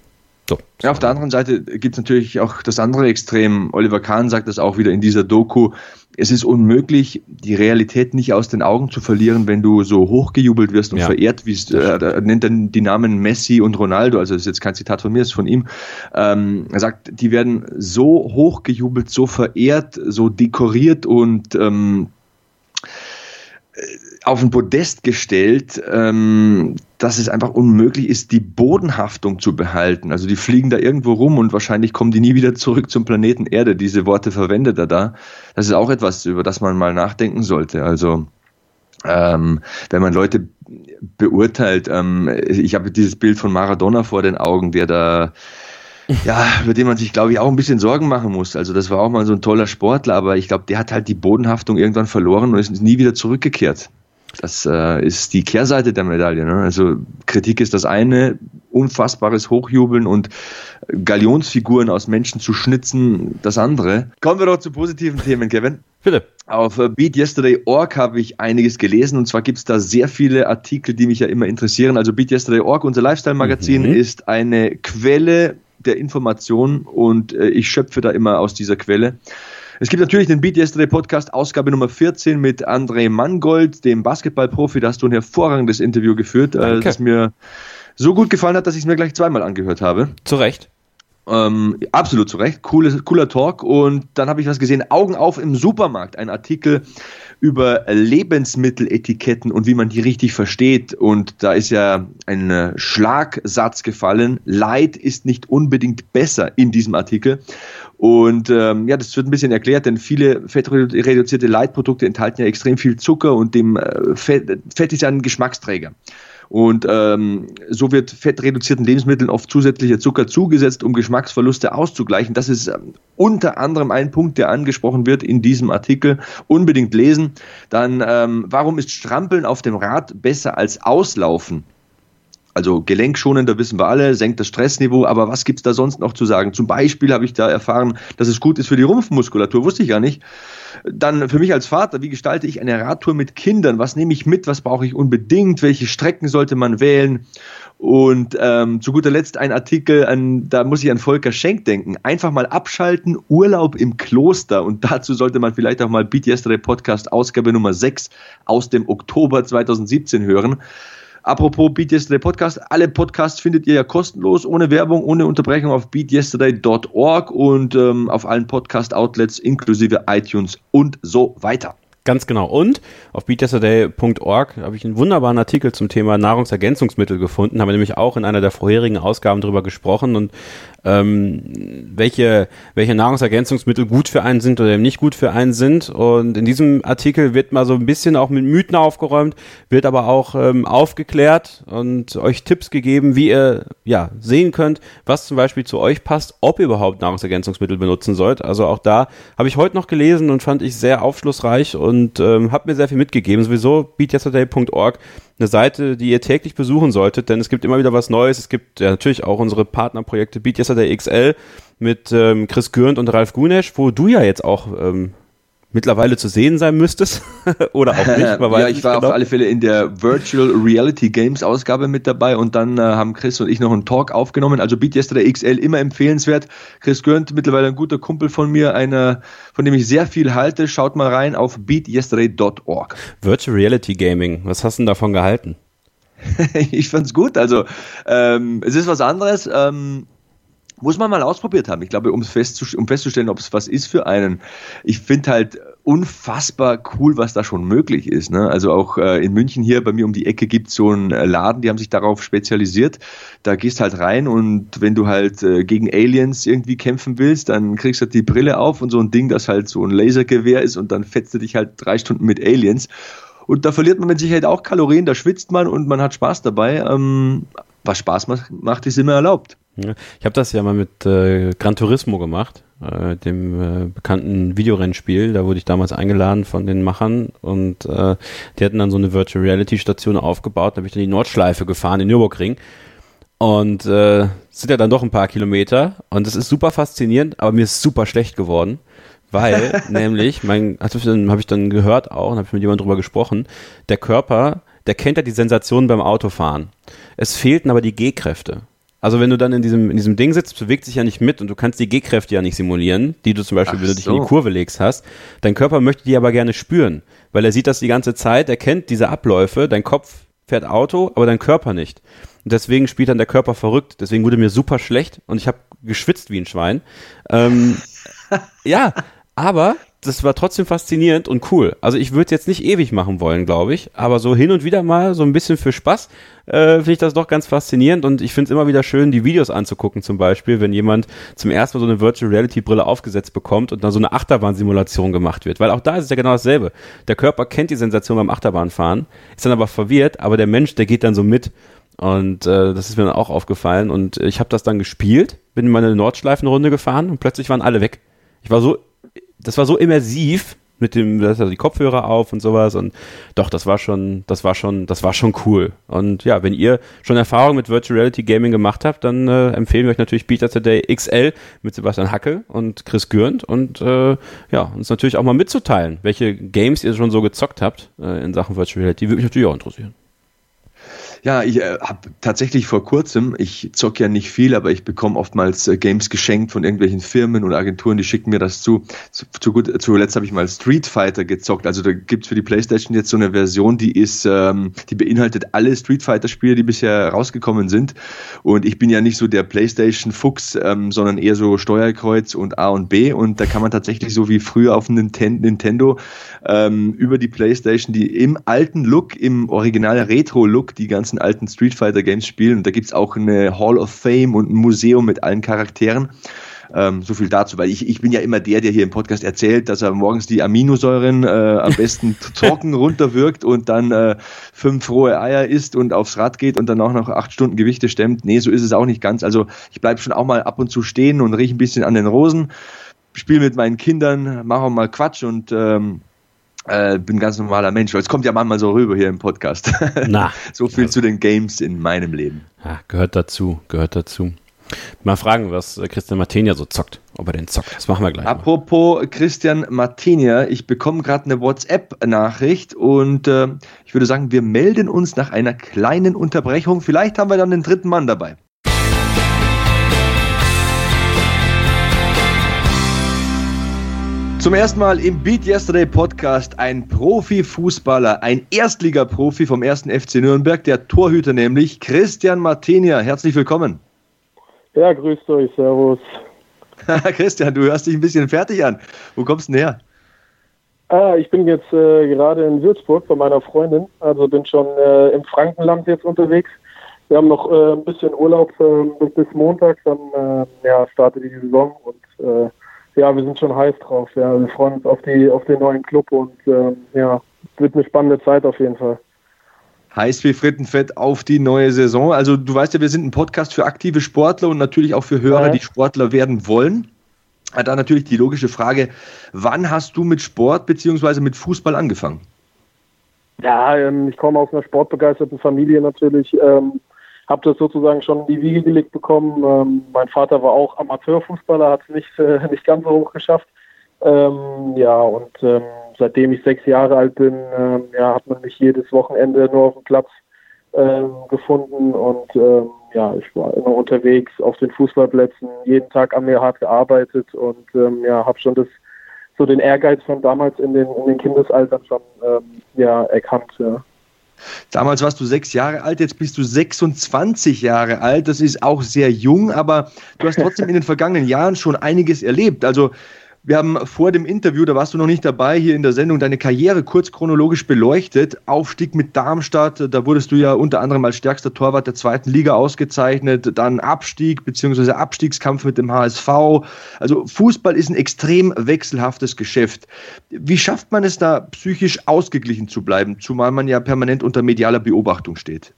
So. Ja, auf der anderen Seite gibt es natürlich auch das andere Extrem. Oliver Kahn sagt das auch wieder in dieser Doku. Es ist unmöglich, die Realität nicht aus den Augen zu verlieren, wenn du so hochgejubelt wirst und ja. verehrt wirst. Äh, er nennt dann die Namen Messi und Ronaldo, also das ist jetzt kein Zitat von mir, ist von ihm. Ähm, er sagt, die werden so hochgejubelt, so verehrt, so dekoriert und ähm, auf ein Podest gestellt, ähm, dass es einfach unmöglich ist, die Bodenhaftung zu behalten. Also die fliegen da irgendwo rum und wahrscheinlich kommen die nie wieder zurück zum Planeten Erde. Diese Worte verwendet er da. Das ist auch etwas, über das man mal nachdenken sollte. Also ähm, wenn man Leute beurteilt, ähm, ich habe dieses Bild von Maradona vor den Augen, der da ja, über den man sich, glaube ich, auch ein bisschen Sorgen machen muss. Also das war auch mal so ein toller Sportler, aber ich glaube, der hat halt die Bodenhaftung irgendwann verloren und ist nie wieder zurückgekehrt. Das äh, ist die Kehrseite der Medaille. Ne? Also Kritik ist das eine, unfassbares Hochjubeln und Galionsfiguren aus Menschen zu schnitzen, das andere. Kommen wir doch zu positiven Themen, Kevin. Bitte. Auf äh, BeatYesterday.org habe ich einiges gelesen und zwar gibt es da sehr viele Artikel, die mich ja immer interessieren. Also BeatYesterday.org, unser Lifestyle-Magazin, mhm. ist eine Quelle der Information und äh, ich schöpfe da immer aus dieser Quelle. Es gibt natürlich den Beat Yesterday Podcast, Ausgabe Nummer 14 mit André Mangold, dem Basketballprofi. Da hast du ein hervorragendes Interview geführt, äh, das mir so gut gefallen hat, dass ich es mir gleich zweimal angehört habe. Zu Recht. Ähm, absolut zu Recht. Coole, cooler Talk. Und dann habe ich was gesehen. Augen auf im Supermarkt. Ein Artikel über Lebensmitteletiketten und wie man die richtig versteht. Und da ist ja ein äh, Schlagsatz gefallen. Leid ist nicht unbedingt besser in diesem Artikel. Und ähm, ja, das wird ein bisschen erklärt, denn viele fettreduzierte Leitprodukte enthalten ja extrem viel Zucker und dem äh, Fett, Fett ist ja ein Geschmacksträger. Und ähm, so wird fettreduzierten Lebensmitteln oft zusätzlicher Zucker zugesetzt, um Geschmacksverluste auszugleichen. Das ist ähm, unter anderem ein Punkt, der angesprochen wird in diesem Artikel. Unbedingt lesen. Dann, ähm, warum ist Strampeln auf dem Rad besser als Auslaufen? Also gelenkschonender wissen wir alle, senkt das Stressniveau, aber was gibt's da sonst noch zu sagen? Zum Beispiel habe ich da erfahren, dass es gut ist für die Rumpfmuskulatur, wusste ich gar nicht. Dann für mich als Vater, wie gestalte ich eine Radtour mit Kindern? Was nehme ich mit? Was brauche ich unbedingt? Welche Strecken sollte man wählen? Und ähm, zu guter Letzt ein Artikel, an, da muss ich an Volker Schenk denken. Einfach mal abschalten, Urlaub im Kloster. Und dazu sollte man vielleicht auch mal Beat Yesterday Podcast Ausgabe Nummer 6 aus dem Oktober 2017 hören. Apropos Beat Yesterday Podcast, alle Podcasts findet ihr ja kostenlos, ohne Werbung, ohne Unterbrechung auf beatyesterday.org und ähm, auf allen Podcast-Outlets inklusive iTunes und so weiter. Ganz genau. Und auf beatyesterday.org habe ich einen wunderbaren Artikel zum Thema Nahrungsergänzungsmittel gefunden, habe nämlich auch in einer der vorherigen Ausgaben darüber gesprochen und ähm, welche, welche Nahrungsergänzungsmittel gut für einen sind oder eben nicht gut für einen sind. Und in diesem Artikel wird mal so ein bisschen auch mit Mythen aufgeräumt, wird aber auch ähm, aufgeklärt und euch Tipps gegeben, wie ihr ja sehen könnt, was zum Beispiel zu euch passt, ob ihr überhaupt Nahrungsergänzungsmittel benutzen sollt. Also auch da habe ich heute noch gelesen und fand ich sehr aufschlussreich und ähm, habe mir sehr viel mitgegeben. Sowieso beatyesterday.org eine Seite, die ihr täglich besuchen solltet, denn es gibt immer wieder was Neues. Es gibt ja natürlich auch unsere Partnerprojekte Beat Yesterday XL mit ähm, Chris Gürnt und Ralf Gunesch, wo du ja jetzt auch ähm, mittlerweile zu sehen sein müsstest oder auch nicht. ja, ich war genau. auf alle Fälle in der Virtual Reality Games Ausgabe mit dabei und dann äh, haben Chris und ich noch einen Talk aufgenommen. Also Beat Yesterday XL immer empfehlenswert. Chris Görnt, mittlerweile ein guter Kumpel von mir, einer, von dem ich sehr viel halte. Schaut mal rein auf beatyesterday.org. Virtual Reality Gaming, was hast du denn davon gehalten? ich fand's gut. Also ähm, es ist was anderes. Ähm, muss man mal ausprobiert haben. Ich glaube, um, festzustellen, um festzustellen, ob es was ist für einen. Ich finde halt unfassbar cool, was da schon möglich ist. Ne? Also auch äh, in München hier bei mir um die Ecke gibt es so einen äh, Laden, die haben sich darauf spezialisiert. Da gehst halt rein und wenn du halt äh, gegen Aliens irgendwie kämpfen willst, dann kriegst du halt die Brille auf und so ein Ding, das halt so ein Lasergewehr ist und dann fetzt du dich halt drei Stunden mit Aliens. Und da verliert man mit Sicherheit auch Kalorien, da schwitzt man und man hat Spaß dabei. Ähm, was Spaß macht, ist immer erlaubt. Ja, ich habe das ja mal mit äh, Gran Turismo gemacht, äh, dem äh, bekannten Videorennspiel. Da wurde ich damals eingeladen von den Machern und äh, die hatten dann so eine Virtual Reality Station aufgebaut. Da bin ich dann die Nordschleife gefahren in Nürburgring und äh, sind ja dann doch ein paar Kilometer und das ist super faszinierend, aber mir ist super schlecht geworden. Weil nämlich, mein, habe hab ich dann gehört auch, und habe ich mit jemandem drüber gesprochen, der Körper, der kennt ja die Sensationen beim Autofahren. Es fehlten aber die G-Kräfte. Also wenn du dann in diesem, in diesem Ding sitzt, bewegt sich ja nicht mit und du kannst die G-Kräfte ja nicht simulieren, die du zum Beispiel, Ach wenn du dich so. in die Kurve legst, hast. Dein Körper möchte die aber gerne spüren, weil er sieht das die ganze Zeit, er kennt diese Abläufe, dein Kopf fährt Auto, aber dein Körper nicht. Und deswegen spielt dann der Körper verrückt. Deswegen wurde mir super schlecht und ich habe geschwitzt wie ein Schwein. Ähm, ja, aber das war trotzdem faszinierend und cool. Also ich würde jetzt nicht ewig machen wollen, glaube ich, aber so hin und wieder mal so ein bisschen für Spaß äh, finde ich das doch ganz faszinierend und ich finde es immer wieder schön, die Videos anzugucken zum Beispiel, wenn jemand zum ersten Mal so eine Virtual Reality Brille aufgesetzt bekommt und dann so eine Achterbahnsimulation gemacht wird, weil auch da ist es ja genau dasselbe. Der Körper kennt die Sensation beim Achterbahnfahren, ist dann aber verwirrt, aber der Mensch, der geht dann so mit und äh, das ist mir dann auch aufgefallen und ich habe das dann gespielt, bin in meine Nordschleifenrunde gefahren und plötzlich waren alle weg. Ich war so das war so immersiv mit dem, das also die Kopfhörer auf und sowas und doch, das war schon, das war schon, das war schon cool. Und ja, wenn ihr schon Erfahrung mit Virtual Reality Gaming gemacht habt, dann äh, empfehlen wir euch natürlich Beater Today XL mit Sebastian Hacke und Chris Gürnt und äh, ja, uns natürlich auch mal mitzuteilen, welche Games ihr schon so gezockt habt äh, in Sachen Virtual Reality, würde mich natürlich auch interessieren. Ja, ich äh, habe tatsächlich vor kurzem, ich zocke ja nicht viel, aber ich bekomme oftmals äh, Games geschenkt von irgendwelchen Firmen oder Agenturen, die schicken mir das zu. zu, zu gut, zuletzt habe ich mal Street Fighter gezockt. Also da gibt's für die Playstation jetzt so eine Version, die ist, ähm, die beinhaltet alle Street Fighter-Spiele, die bisher rausgekommen sind. Und ich bin ja nicht so der Playstation-Fuchs, ähm, sondern eher so Steuerkreuz und A und B. Und da kann man tatsächlich so wie früher auf Nintendo ähm, über die Playstation, die im alten Look, im original Retro-Look, die ganzen ganzen alten Street Fighter Games spielen. Und da gibt es auch eine Hall of Fame und ein Museum mit allen Charakteren. Ähm, so viel dazu, weil ich, ich bin ja immer der, der hier im Podcast erzählt, dass er morgens die Aminosäuren äh, am besten trocken runterwirkt und dann äh, fünf rohe Eier isst und aufs Rad geht und dann auch noch acht Stunden Gewichte stemmt. Nee, so ist es auch nicht ganz. Also ich bleibe schon auch mal ab und zu stehen und rieche ein bisschen an den Rosen, spiele mit meinen Kindern, mache auch mal Quatsch und ähm, äh, bin ganz normaler Mensch. Es kommt ja manchmal so rüber hier im Podcast. Na, so viel also. zu den Games in meinem Leben. Ja, gehört dazu, gehört dazu. Mal fragen, was äh, Christian Martinia so zockt, ob er den zockt. Das machen wir gleich. Apropos mal. Christian Martinia, ich bekomme gerade eine WhatsApp-Nachricht und äh, ich würde sagen, wir melden uns nach einer kleinen Unterbrechung. Vielleicht haben wir dann den dritten Mann dabei. Zum ersten Mal im Beat Yesterday Podcast ein Profifußballer, ein Erstligaprofi vom ersten FC Nürnberg, der Torhüter nämlich, Christian Martinia. Herzlich willkommen. Ja, grüßt euch, servus. Christian, du hörst dich ein bisschen fertig an. Wo kommst du denn her? Ah, ich bin jetzt äh, gerade in Würzburg bei meiner Freundin, also bin schon äh, im Frankenland jetzt unterwegs. Wir haben noch äh, ein bisschen Urlaub ähm, bis Montag, dann äh, ja, startet die Saison und äh, ja, wir sind schon heiß drauf. Ja, wir freuen uns auf die auf den neuen Club und äh, ja, wird eine spannende Zeit auf jeden Fall. Heiß wie Frittenfett auf die neue Saison. Also du weißt ja, wir sind ein Podcast für aktive Sportler und natürlich auch für Hörer, ja. die Sportler werden wollen. Da natürlich die logische Frage, wann hast du mit Sport bzw. mit Fußball angefangen? Ja, ähm, ich komme aus einer sportbegeisterten Familie natürlich. Ähm, habe das sozusagen schon in die Wiege gelegt bekommen. Ähm, mein Vater war auch Amateurfußballer, hat es nicht, äh, nicht ganz so hoch geschafft. Ähm, ja, und ähm, seitdem ich sechs Jahre alt bin, ähm, ja, hat man mich jedes Wochenende nur auf dem Platz ähm, gefunden und ähm, ja, ich war immer unterwegs auf den Fußballplätzen, jeden Tag an mir hart gearbeitet und ja, habe schon das so den Ehrgeiz von damals in den, in den Kindesaltern schon ja, erkannt. Ja. Damals warst du sechs Jahre alt, jetzt bist du 26 Jahre alt. Das ist auch sehr jung, aber du hast trotzdem in den vergangenen Jahren schon einiges erlebt. Also wir haben vor dem Interview, da warst du noch nicht dabei, hier in der Sendung deine Karriere kurz chronologisch beleuchtet. Aufstieg mit Darmstadt, da wurdest du ja unter anderem als stärkster Torwart der zweiten Liga ausgezeichnet. Dann Abstieg bzw. Abstiegskampf mit dem HSV. Also Fußball ist ein extrem wechselhaftes Geschäft. Wie schafft man es da psychisch ausgeglichen zu bleiben, zumal man ja permanent unter medialer Beobachtung steht?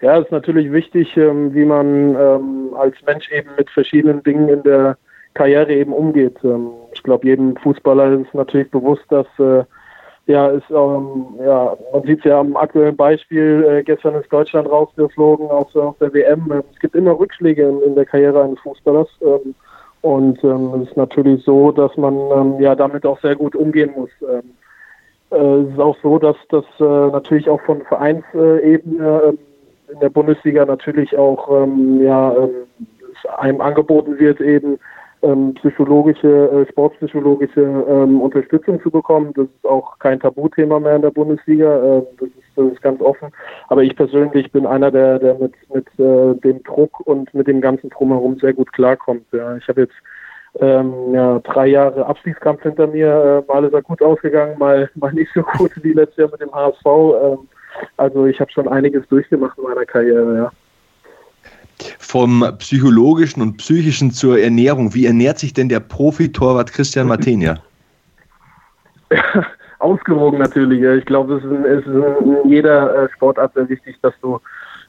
Ja, es ist natürlich wichtig, ähm, wie man ähm, als Mensch eben mit verschiedenen Dingen in der Karriere eben umgeht. Ähm, ich glaube, jedem Fußballer ist natürlich bewusst, dass äh, ja, ist, ähm, ja, man sieht es ja am aktuellen Beispiel, äh, gestern ist Deutschland rausgeflogen aus, aus der WM. Ähm, es gibt immer Rückschläge in, in der Karriere eines Fußballers. Ähm, und ähm, es ist natürlich so, dass man ähm, ja damit auch sehr gut umgehen muss. Ähm, äh, es ist auch so, dass das äh, natürlich auch von Vereinsebene ähm, in der Bundesliga natürlich auch ähm, ja, ähm, einem angeboten wird, eben ähm, psychologische, äh, sportpsychologische ähm, Unterstützung zu bekommen. Das ist auch kein Tabuthema mehr in der Bundesliga. Äh, das, ist, das ist ganz offen. Aber ich persönlich bin einer, der, der mit, mit äh, dem Druck und mit dem ganzen Drumherum sehr gut klarkommt. Ja. Ich habe jetzt ähm, ja, drei Jahre Abstiegskampf hinter mir. Äh, mal ist er gut ausgegangen, mal, mal nicht so gut wie letztes Jahr mit dem HSV. Ähm, also ich habe schon einiges durchgemacht in meiner Karriere, ja vom psychologischen und psychischen zur Ernährung. Wie ernährt sich denn der Profi-Torwart Christian Martenia? Ausgewogen natürlich. Ich glaube, es ist, in jeder äh, Sportart sehr wichtig, dass du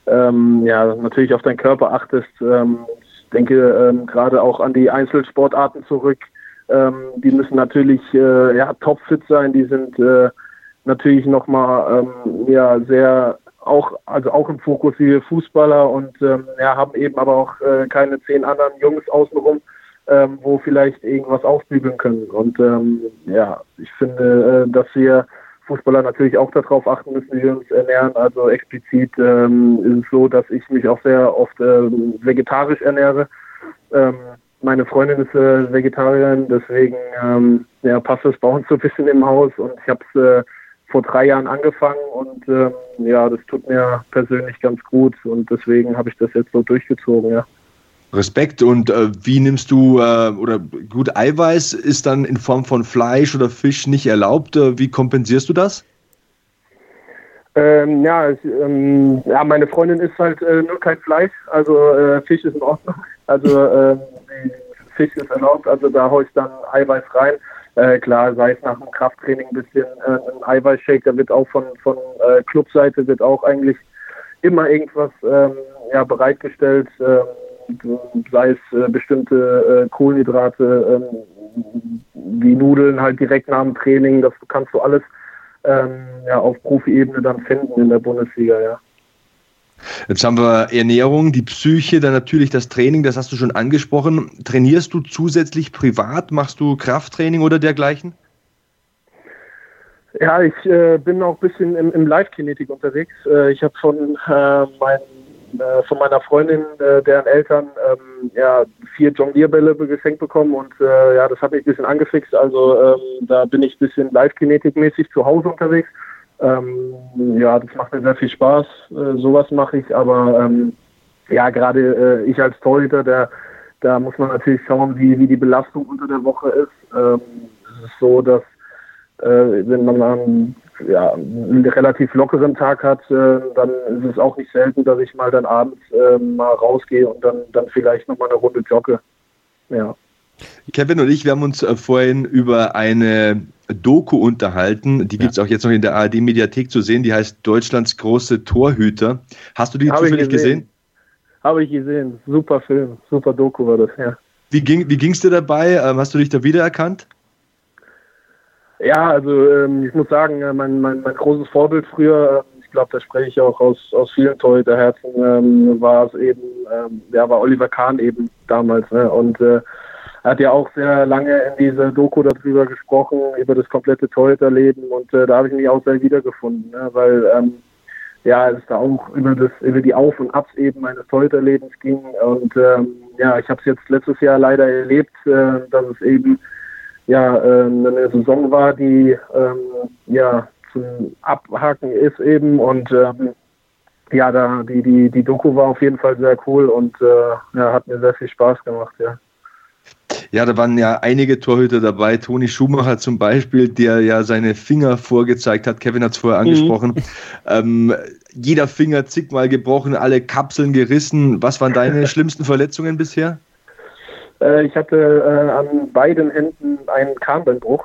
ähm, ja natürlich auf deinen Körper achtest. Ähm, ich denke ähm, gerade auch an die Einzelsportarten zurück. Ähm, die müssen natürlich äh, ja, topfit sein. Die sind äh, natürlich nochmal ähm, ja, sehr auch, also auch im Fokus wie Fußballer und ähm, ja, haben eben aber auch äh, keine zehn anderen Jungs außenrum, ähm, wo vielleicht irgendwas aufbügeln können. Und ähm, ja, ich finde, äh, dass wir Fußballer natürlich auch darauf achten müssen, wie wir uns ernähren. Also explizit ähm, ist es so, dass ich mich auch sehr oft äh, vegetarisch ernähre. Ähm, meine Freundin ist äh, Vegetarierin, deswegen ähm, ja, passt das bei uns so ein bisschen im Haus und ich habe es äh, vor drei Jahren angefangen und ähm, ja, das tut mir persönlich ganz gut und deswegen habe ich das jetzt so durchgezogen, ja. Respekt. Und äh, wie nimmst du, äh, oder gut, Eiweiß ist dann in Form von Fleisch oder Fisch nicht erlaubt. Äh, wie kompensierst du das? Ähm, ja, ich, ähm, ja, meine Freundin isst halt äh, nur kein Fleisch, also äh, Fisch ist in Ordnung. Also Fisch ist erlaubt, also da haue ich dann Eiweiß rein. Äh, klar, sei es nach dem Krafttraining ein bisschen äh, ein Eiweißshake, da wird auch von, von äh, Clubseite wird auch eigentlich immer irgendwas ähm, ja, bereitgestellt, ähm, sei es äh, bestimmte äh, Kohlenhydrate, ähm, wie Nudeln halt direkt nach dem Training, das kannst du alles ähm, ja, auf Profi-Ebene dann finden in der Bundesliga, ja. Jetzt haben wir Ernährung, die Psyche, dann natürlich das Training, das hast du schon angesprochen. Trainierst du zusätzlich privat? Machst du Krafttraining oder dergleichen? Ja, ich äh, bin auch ein bisschen im, im Live-Kinetik unterwegs. Äh, ich habe von, äh, mein, äh, von meiner Freundin, äh, deren Eltern, ähm, ja, vier Jonglierbälle geschenkt bekommen und äh, ja, das hat mich ein bisschen angefixt. Also ähm, da bin ich ein bisschen Live-Kinetik-mäßig zu Hause unterwegs. Ähm, ja, das macht mir sehr viel Spaß. Äh, sowas mache ich, aber ähm, ja, gerade äh, ich als Torhüter, der, da muss man natürlich schauen, wie, wie die Belastung unter der Woche ist. Ähm, es ist so, dass äh, wenn man dann ja, einen relativ lockeren Tag hat, äh, dann ist es auch nicht selten, dass ich mal dann abends äh, mal rausgehe und dann, dann vielleicht nochmal eine Runde jogge. Ja. Kevin und ich, wir haben uns äh, vorhin über eine Doku unterhalten. Die gibt es auch jetzt noch in der ARD-Mediathek zu sehen. Die heißt Deutschlands große Torhüter. Hast du die Habe zufällig gesehen? gesehen? Habe ich gesehen. Super Film, super Doku war das, ja. Wie ging wie dir dabei? Ähm, hast du dich da wiedererkannt? Ja, also ähm, ich muss sagen, äh, mein, mein, mein großes Vorbild früher, äh, ich glaube, da spreche ich auch aus, aus vielen Torhüterherzen, ähm, war es eben, ähm, ja, war Oliver Kahn eben damals. Ne? Und äh, er hat ja auch sehr lange in dieser Doku darüber gesprochen, über das komplette Torhüterleben und äh, da habe ich mich auch sehr wiedergefunden, ne? weil ähm, ja, es da auch über das über die Auf- und Abs eben meines Torhüterlebens ging und ähm, ja, ich habe es jetzt letztes Jahr leider erlebt, äh, dass es eben ja äh, eine Saison war, die ähm, ja zum Abhaken ist eben und ähm, ja, da die die die Doku war auf jeden Fall sehr cool und äh, ja, hat mir sehr viel Spaß gemacht, ja. Ja, da waren ja einige Torhüter dabei. Toni Schumacher zum Beispiel, der ja seine Finger vorgezeigt hat. Kevin hat es vorher mhm. angesprochen. Mhm. Ähm, jeder Finger zigmal gebrochen, alle Kapseln gerissen. Was waren deine schlimmsten Verletzungen bisher? Äh, ich hatte äh, an beiden Händen einen Kahnbeinbruch.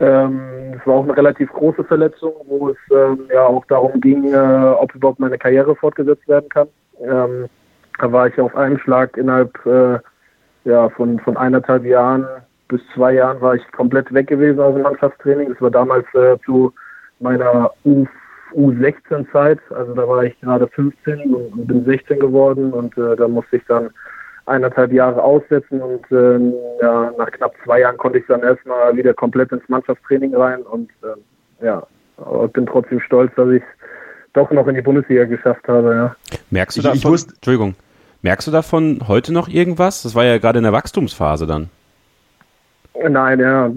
Ähm, es war auch eine relativ große Verletzung, wo es ähm, ja auch darum ging, äh, ob überhaupt meine Karriere fortgesetzt werden kann. Ähm, da war ich auf einen Schlag innerhalb äh, ja, von, von eineinhalb Jahren bis zwei Jahren war ich komplett weg gewesen aus dem Mannschaftstraining. Das war damals äh, zu meiner U, U16-Zeit. Also da war ich gerade 15 und, und bin 16 geworden und äh, da musste ich dann eineinhalb Jahre aussetzen und äh, ja, nach knapp zwei Jahren konnte ich dann erstmal wieder komplett ins Mannschaftstraining rein und äh, ja, aber bin trotzdem stolz, dass ich doch noch in die Bundesliga geschafft habe. Ja. Merkst du da? Entschuldigung, Merkst du davon heute noch irgendwas? Das war ja gerade in der Wachstumsphase dann. Nein, ja.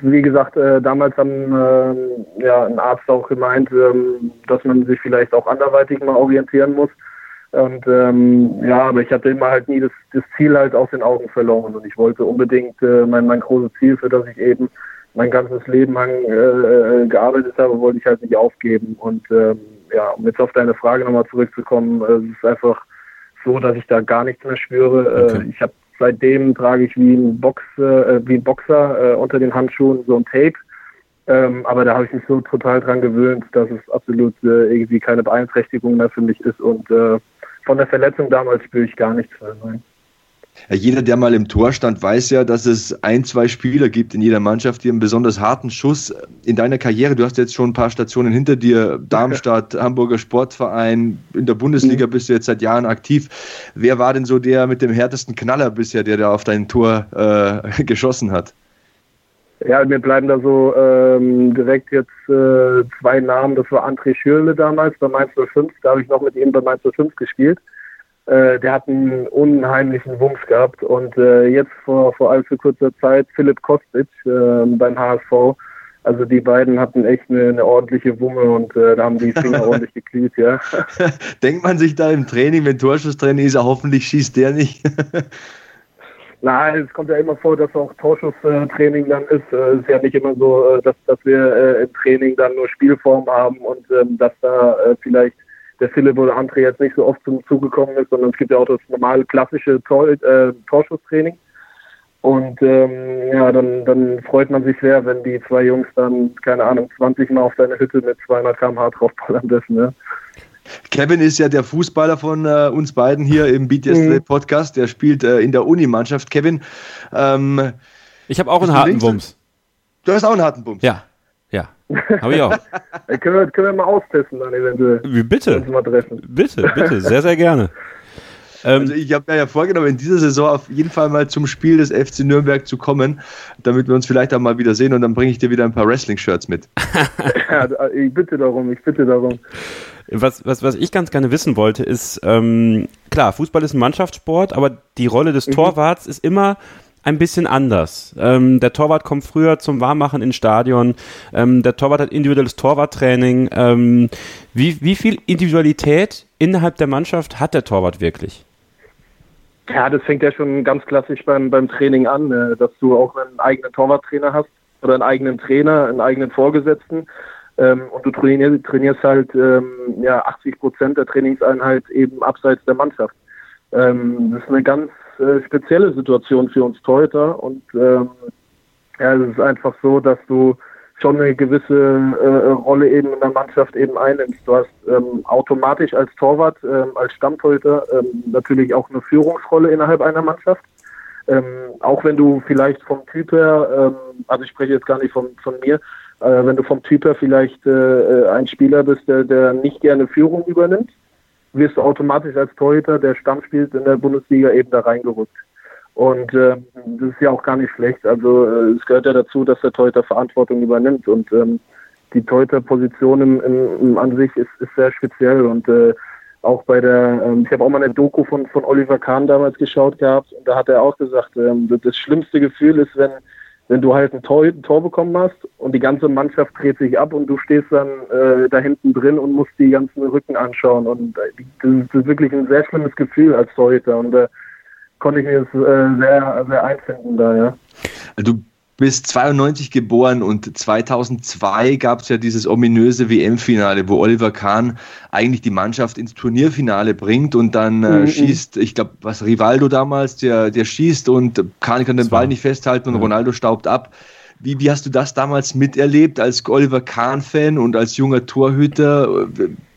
Wie gesagt, äh, damals haben äh, ja, ein Arzt auch gemeint, ähm, dass man sich vielleicht auch anderweitig mal orientieren muss. Und ähm, ja, aber ich hatte immer halt nie das, das, Ziel halt aus den Augen verloren. Und ich wollte unbedingt äh, mein, mein großes Ziel, für das ich eben mein ganzes Leben lang äh, äh, gearbeitet habe, wollte ich halt nicht aufgeben. Und ähm, ja, um jetzt auf deine Frage nochmal zurückzukommen, äh, es ist einfach so, dass ich da gar nichts mehr spüre. Äh, okay. ich habe seitdem trage ich wie ein, Box, äh, wie ein Boxer äh, unter den Handschuhen so ein Tape. Ähm, aber da habe ich mich so total dran gewöhnt, dass es absolut äh, irgendwie keine Beeinträchtigung mehr für mich ist. Und äh, von der Verletzung damals spüre ich gar nichts mehr. Nein. Jeder, der mal im Tor stand, weiß ja, dass es ein, zwei Spieler gibt in jeder Mannschaft, die einen besonders harten Schuss in deiner Karriere, du hast jetzt schon ein paar Stationen hinter dir, Darmstadt, Hamburger Sportverein, in der Bundesliga mhm. bist du jetzt seit Jahren aktiv. Wer war denn so der mit dem härtesten Knaller bisher, der da auf dein Tor äh, geschossen hat? Ja, mir bleiben da so ähm, direkt jetzt äh, zwei Namen. Das war André Schürle damals bei Mainz 05. Da habe ich noch mit ihm bei Mainz 05 gespielt. Äh, der hat einen unheimlichen Wumms gehabt. Und äh, jetzt vor, vor allzu kurzer Zeit Philipp Kostic äh, beim HSV. Also die beiden hatten echt eine, eine ordentliche Wumme und äh, da haben die Finger ordentlich geglüht, ja. Denkt man sich da im Training, wenn Torschusstraining ist, hoffentlich schießt der nicht. Nein, es kommt ja immer vor, dass auch Torschusstraining dann ist. Es ist ja nicht immer so, äh, dass, dass wir äh, im Training dann nur Spielform haben und ähm, dass da äh, vielleicht der Philipp oder André jetzt nicht so oft zum Zug gekommen ist, sondern es gibt ja auch das normale klassische Tor, äh, Torschusstraining. Und ähm, ja, dann, dann freut man sich sehr, wenn die zwei Jungs dann, keine Ahnung, 20 Mal auf deine Hütte mit 200 km/h draufballern dürfen. Ne? Kevin ist ja der Fußballer von äh, uns beiden hier im Beat Yesterday mhm. Podcast. Der spielt äh, in der Unimannschaft. Kevin, ähm, ich habe auch einen harten Bums. Du hast auch einen harten Bums. Ja. Ja, habe ich auch. können, wir, können wir mal austesten dann eventuell. Wie, bitte. Mal treffen. Bitte, bitte, sehr, sehr gerne. Also ich habe mir ja vorgenommen, in dieser Saison auf jeden Fall mal zum Spiel des FC Nürnberg zu kommen, damit wir uns vielleicht auch mal wieder sehen und dann bringe ich dir wieder ein paar Wrestling-Shirts mit. ja, ich bitte darum, ich bitte darum. Was, was, was ich ganz gerne wissen wollte, ist, ähm, klar, Fußball ist ein Mannschaftssport, aber die Rolle des mhm. Torwarts ist immer ein bisschen anders. Ähm, der Torwart kommt früher zum Warmmachen ins Stadion. Ähm, der Torwart hat individuelles Torwarttraining. Ähm, wie, wie viel Individualität innerhalb der Mannschaft hat der Torwart wirklich? Ja, das fängt ja schon ganz klassisch beim, beim Training an, äh, dass du auch einen eigenen Torwarttrainer hast oder einen eigenen Trainer, einen eigenen Vorgesetzten. Ähm, und du trainierst, trainierst halt ähm, ja, 80 Prozent der Trainingseinheit eben abseits der Mannschaft. Ähm, das ist eine ganz äh, spezielle Situation für uns Torhüter und ähm, ja, es ist einfach so, dass du schon eine gewisse äh, Rolle eben in der Mannschaft eben einnimmst. Du hast ähm, automatisch als Torwart, ähm, als Stammtorhüter ähm, natürlich auch eine Führungsrolle innerhalb einer Mannschaft. ähm, auch wenn du vielleicht vom Typ her, ähm, also ich spreche jetzt gar nicht von, von mir, äh, wenn du vom Typ her vielleicht äh, ein Spieler bist, der, der nicht gerne Führung übernimmt, wirst du automatisch als Torhüter, der Stamm spielt in der Bundesliga, eben da reingerückt. Und äh, das ist ja auch gar nicht schlecht. Also äh, es gehört ja dazu, dass der Torhüter Verantwortung übernimmt. Und ähm, die Torhüter-Position im, im, im, an sich ist, ist sehr speziell. Und äh, auch bei der, ähm, ich habe auch mal eine Doku von, von Oliver Kahn damals geschaut gehabt. Und da hat er auch gesagt, ähm, das schlimmste Gefühl ist, wenn wenn du halt ein Tor, ein Tor bekommen hast und die ganze Mannschaft dreht sich ab und du stehst dann äh, da hinten drin und musst die ganzen Rücken anschauen. Und äh, das, ist wirklich ein sehr schlimmes Gefühl als Torhüter. Und äh, konnte ich mir das äh, sehr, sehr einfinden da, ja. Du bist 92 geboren und 2002 gab es ja dieses ominöse WM-Finale, wo Oliver Kahn eigentlich die Mannschaft ins Turnierfinale bringt und dann äh, mhm. schießt, ich glaube, was Rivaldo damals, der, der schießt und Kahn kann den Ball nicht festhalten und ja. Ronaldo staubt ab. Wie, wie hast du das damals miterlebt als Oliver Kahn-Fan und als junger Torhüter?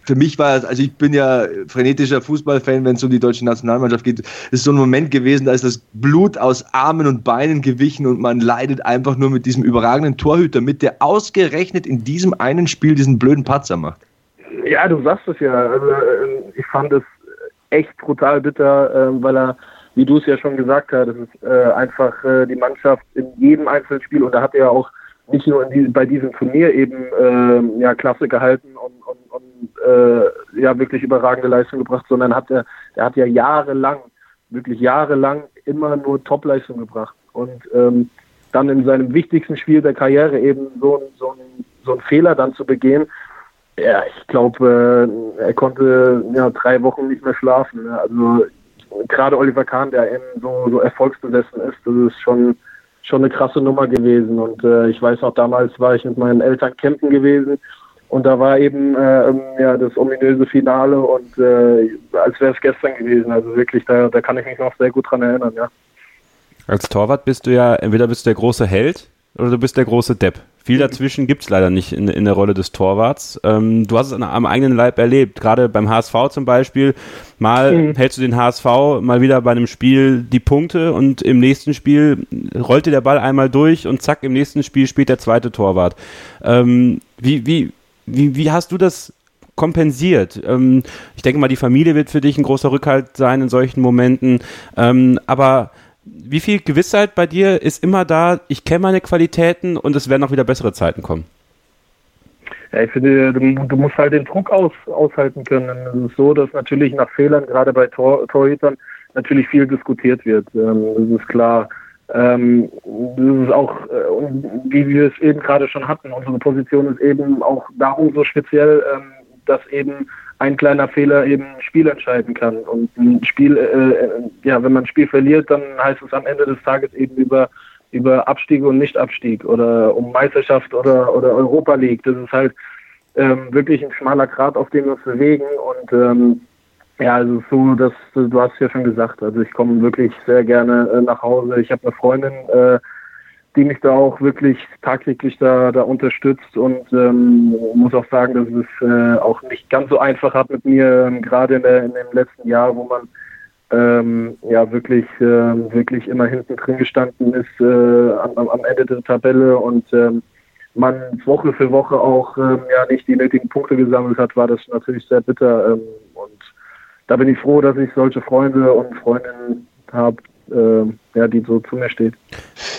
Für mich war, also ich bin ja frenetischer Fußballfan, wenn es um die deutsche Nationalmannschaft geht. Es ist so ein Moment gewesen, da ist das Blut aus Armen und Beinen gewichen und man leidet einfach nur mit diesem überragenden Torhüter mit, der ausgerechnet in diesem einen Spiel diesen blöden Patzer macht. Ja, du sagst es ja. Also, äh, ich fand es echt brutal bitter, ähm, weil er, wie du es ja schon gesagt hast, ist äh, einfach äh, die Mannschaft in jedem einzelnen Spiel und da hat er auch nicht nur die, bei diesem Turnier eben äh, ja, Klasse gehalten und, und, und äh, ja wirklich überragende Leistung gebracht, sondern hat er, er hat ja jahrelang, wirklich jahrelang immer nur Topleistung gebracht. Und ähm, dann in seinem wichtigsten Spiel der Karriere eben so, so, so einen Fehler dann zu begehen, ja, ich glaube, äh, er konnte ja drei Wochen nicht mehr schlafen. Also gerade Oliver Kahn, der eben so, so erfolgsbesessen ist, das ist schon schon eine krasse Nummer gewesen. Und äh, ich weiß noch, damals war ich mit meinen Eltern campen gewesen und da war eben äh, ja, das ominöse Finale und äh, als wäre es gestern gewesen. Also wirklich, da, da kann ich mich noch sehr gut dran erinnern, ja. Als Torwart bist du ja, entweder bist du der große Held oder du bist der große Depp. Viel dazwischen gibt es leider nicht in, in der Rolle des Torwarts. Ähm, du hast es an, am eigenen Leib erlebt, gerade beim HSV zum Beispiel. Mal mhm. hältst du den HSV mal wieder bei einem Spiel die Punkte und im nächsten Spiel rollt dir der Ball einmal durch und zack, im nächsten Spiel spielt der zweite Torwart. Ähm, wie, wie, wie, wie hast du das kompensiert. Ähm, ich denke mal, die Familie wird für dich ein großer Rückhalt sein in solchen Momenten. Ähm, aber wie viel Gewissheit bei dir ist immer da, ich kenne meine Qualitäten und es werden auch wieder bessere Zeiten kommen? Ja, ich finde, du, du musst halt den Druck aus, aushalten können. Es ist so, dass natürlich nach Fehlern, gerade bei Tor, Torhütern, natürlich viel diskutiert wird. Ähm, das ist klar. Ähm, das ist auch, äh, wie wir es eben gerade schon hatten, unsere Position ist eben auch darum so speziell, ähm, dass eben ein kleiner Fehler eben ein Spiel entscheiden kann. Und ein Spiel, äh, äh, ja, wenn man ein Spiel verliert, dann heißt es am Ende des Tages eben über, über Abstieg und Nicht-Abstieg oder um Meisterschaft oder, oder Europa League. Das ist halt ähm, wirklich ein schmaler Grat, auf dem wir uns bewegen. Und ähm, ja, also so, dass du hast ja schon gesagt, also ich komme wirklich sehr gerne äh, nach Hause. Ich habe eine Freundin, äh, die mich da auch wirklich tagtäglich da, da unterstützt und ähm, muss auch sagen, dass es äh, auch nicht ganz so einfach hat mit mir, ähm, gerade in, in dem letzten Jahr, wo man ähm, ja wirklich äh, wirklich immer hinten drin gestanden ist äh, am, am Ende der Tabelle und ähm, man Woche für Woche auch ähm, ja nicht die nötigen Punkte gesammelt hat, war das natürlich sehr bitter ähm, und da bin ich froh, dass ich solche Freunde und Freundinnen habe, äh, ja, die so zu mir steht.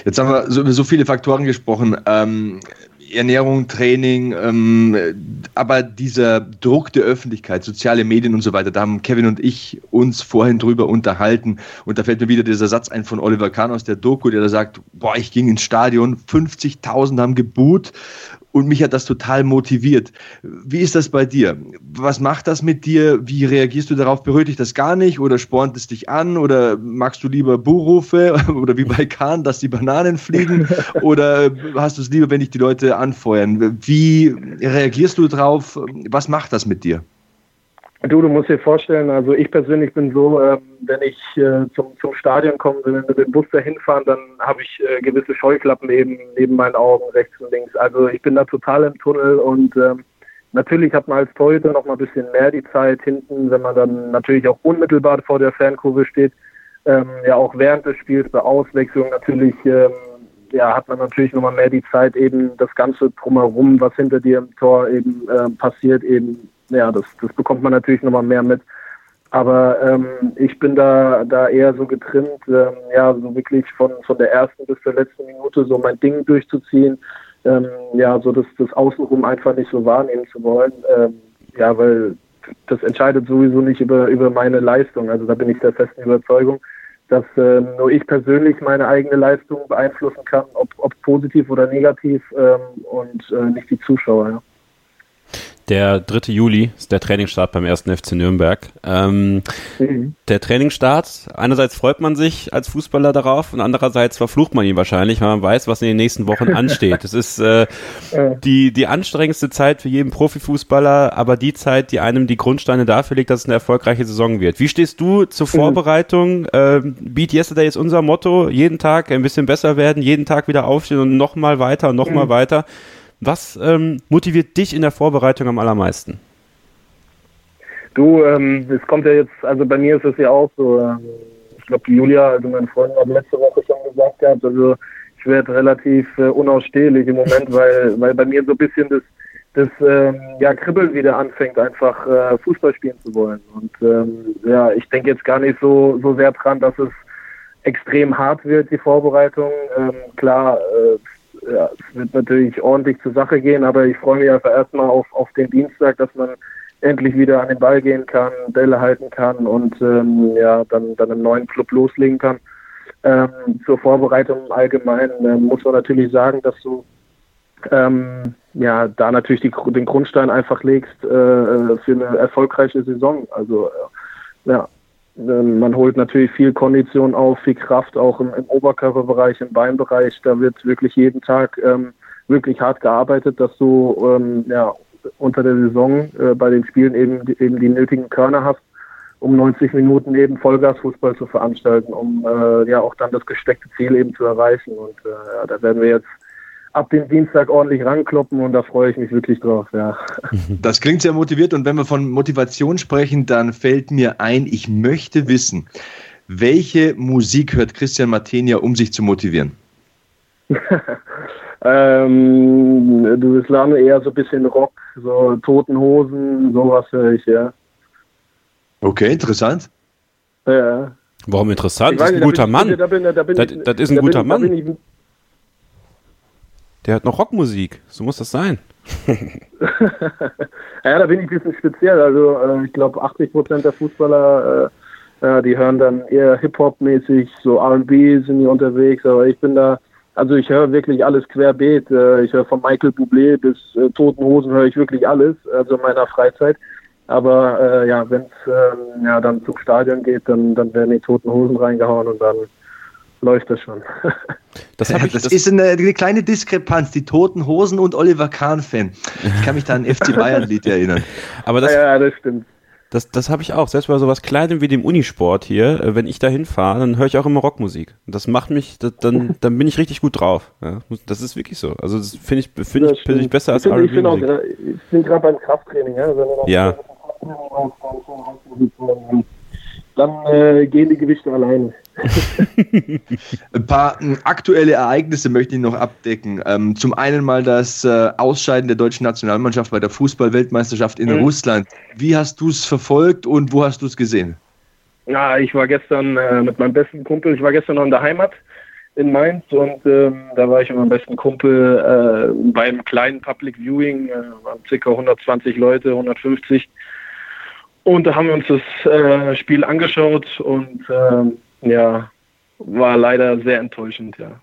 Jetzt haben wir so, über so viele Faktoren gesprochen. Ähm, Ernährung, Training, ähm, aber dieser Druck der Öffentlichkeit, soziale Medien und so weiter, da haben Kevin und ich uns vorhin drüber unterhalten. Und da fällt mir wieder dieser Satz ein von Oliver Kahn aus der Doku, der da sagt, boah, ich ging ins Stadion, 50.000 haben geboot und mich hat das total motiviert. Wie ist das bei dir? Was macht das mit dir? Wie reagierst du darauf? Berührt dich das gar nicht oder spornt es dich an oder magst du lieber Buhrufe oder wie bei Kahn, dass die Bananen fliegen oder hast du es lieber, wenn dich die Leute anfeuern? Wie reagierst du darauf? Was macht das mit dir? Du, du musst dir vorstellen, also ich persönlich bin so, ähm, wenn ich äh, zum, zum Stadion komme, wenn wir mit dem Bus dahin fahren, dann habe ich äh, gewisse Scheuklappen eben neben meinen Augen, rechts und links. Also ich bin da total im Tunnel und ähm, natürlich hat man als Torhüter noch mal ein bisschen mehr die Zeit hinten, wenn man dann natürlich auch unmittelbar vor der Fernkurve steht, ähm, ja auch während des Spiels bei Auswechslung natürlich ähm, ja, hat man natürlich nochmal mehr die Zeit, eben das Ganze drumherum, was hinter dir im Tor eben äh, passiert, eben, ja, das, das bekommt man natürlich nochmal mehr mit. Aber ähm, ich bin da, da eher so getrimmt, ähm, ja, so wirklich von, von der ersten bis zur letzten Minute so mein Ding durchzuziehen, ähm, ja, so das, das Außenrum einfach nicht so wahrnehmen zu wollen, ähm, ja, weil das entscheidet sowieso nicht über, über meine Leistung. Also da bin ich der festen Überzeugung dass äh, nur ich persönlich meine eigene Leistung beeinflussen kann, ob, ob positiv oder negativ ähm, und äh, nicht die Zuschauer. Ja. Der 3. Juli ist der Trainingsstart beim 1. FC Nürnberg. Ähm, mhm. Der Trainingsstart, einerseits freut man sich als Fußballer darauf und andererseits verflucht man ihn wahrscheinlich, weil man weiß, was in den nächsten Wochen ansteht. Es ist äh, die, die anstrengendste Zeit für jeden Profifußballer, aber die Zeit, die einem die Grundsteine dafür legt, dass es eine erfolgreiche Saison wird. Wie stehst du zur mhm. Vorbereitung? Ähm, Beat Yesterday ist unser Motto. Jeden Tag ein bisschen besser werden, jeden Tag wieder aufstehen und nochmal weiter und nochmal mhm. weiter. Was ähm, motiviert dich in der Vorbereitung am allermeisten? Du, ähm, es kommt ja jetzt, also bei mir ist es ja auch so, ähm, ich glaube, Julia, also mein Freund hat letzte Woche schon gesagt gehabt, also ich werde relativ äh, unausstehlich im Moment, weil, weil bei mir so ein bisschen das, das ähm, ja, Kribbeln wieder anfängt, einfach äh, Fußball spielen zu wollen. Und ähm, ja, ich denke jetzt gar nicht so, so sehr dran, dass es extrem hart wird, die Vorbereitung. Ähm, klar, äh, ja, es wird natürlich ordentlich zur Sache gehen, aber ich freue mich einfach erstmal auf, auf den Dienstag, dass man endlich wieder an den Ball gehen kann, Bälle halten kann und ähm, ja, dann, dann im neuen Club loslegen kann. Ähm, zur Vorbereitung allgemein äh, muss man natürlich sagen, dass du ähm, ja da natürlich die, den Grundstein einfach legst äh, äh für eine erfolgreiche Saison. Also äh, ja, man holt natürlich viel Kondition auf, viel Kraft auch im, im Oberkörperbereich, im Beinbereich. Da wird wirklich jeden Tag ähm, wirklich hart gearbeitet, dass du ähm, ja, unter der Saison äh, bei den Spielen eben, eben die nötigen Körner hast, um 90 Minuten eben Vollgasfußball zu veranstalten, um äh, ja auch dann das gesteckte Ziel eben zu erreichen. Und äh, ja, da werden wir jetzt ab dem Dienstag ordentlich rankloppen und da freue ich mich wirklich drauf, ja. Das klingt sehr motiviert und wenn wir von Motivation sprechen, dann fällt mir ein, ich möchte wissen, welche Musik hört Christian Martenia, um sich zu motivieren? ähm, du bist lange eher so ein bisschen Rock, so Toten Hosen, sowas höre ich, ja. Okay, interessant. Ja. Warum interessant? Das ist ein guter Mann. Das ist ein guter Mann. Der hat noch Rockmusik. So muss das sein. ja, da bin ich ein bisschen speziell. Also äh, ich glaube 80 Prozent der Fußballer, äh, äh, die hören dann eher Hip-Hop-mäßig, so R&B sind die unterwegs. Aber ich bin da, also ich höre wirklich alles querbeet. Äh, ich höre von Michael Bublé bis äh, Toten Hosen höre ich wirklich alles, also in meiner Freizeit. Aber äh, ja, wenn es ähm, ja, dann zum Stadion geht, dann, dann werden die Toten Hosen reingehauen und dann läuft das schon. Das, ich, das, das ist eine, eine, kleine Diskrepanz, die Toten Hosen und Oliver Kahn-Fan. Ich kann mich da an FC Bayern-Lied erinnern. Aber das, ja, das stimmt. Das, das habe ich auch. Selbst bei sowas Kleinem wie dem Unisport hier, äh, wenn ich da hinfahre, dann höre ich auch immer Rockmusik. Das macht mich, das, dann, dann bin ich richtig gut drauf. Ja, das ist wirklich so. Also das finde ich, find ich persönlich besser als R&B. Ich bin, ich bin gerade beim Krafttraining. Ja, ja. Dann äh, gehen die Gewichte alleine. Ein paar äh, aktuelle Ereignisse möchte ich noch abdecken. Ähm, zum einen mal das äh, Ausscheiden der deutschen Nationalmannschaft bei der Fußball-Weltmeisterschaft in mhm. Russland. Wie hast du es verfolgt und wo hast du es gesehen? Ja, ich war gestern äh, mit meinem besten Kumpel, ich war gestern noch in der Heimat in Mainz und ähm, da war ich mit meinem besten Kumpel äh, beim kleinen Public Viewing, äh, waren ca. 120 Leute, 150. Und da haben wir uns das äh, Spiel angeschaut und ähm, ja, war leider sehr enttäuschend, ja.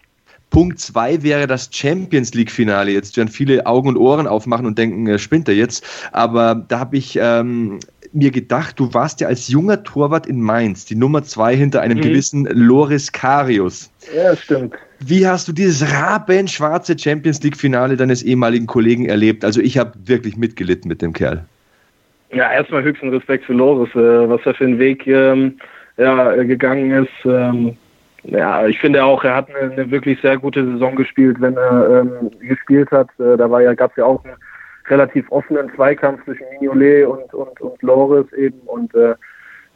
Punkt 2 wäre das Champions League-Finale. Jetzt werden viele Augen und Ohren aufmachen und denken, äh, spinnt er jetzt. Aber da habe ich ähm, mir gedacht, du warst ja als junger Torwart in Mainz, die Nummer 2 hinter einem mhm. gewissen Loris Karius. Ja, stimmt. Wie hast du dieses rabenschwarze Champions League-Finale deines ehemaligen Kollegen erlebt? Also ich habe wirklich mitgelitten mit dem Kerl. Ja, erstmal höchsten Respekt für Loris, äh, was er für einen Weg ähm, ja, gegangen ist. Ähm, ja, ich finde auch, er hat eine, eine, wirklich sehr gute Saison gespielt, wenn er ähm, gespielt hat. Äh, da war ja, gab es ja auch einen relativ offenen Zweikampf zwischen Mignolet und, und, und Loris eben. Und äh,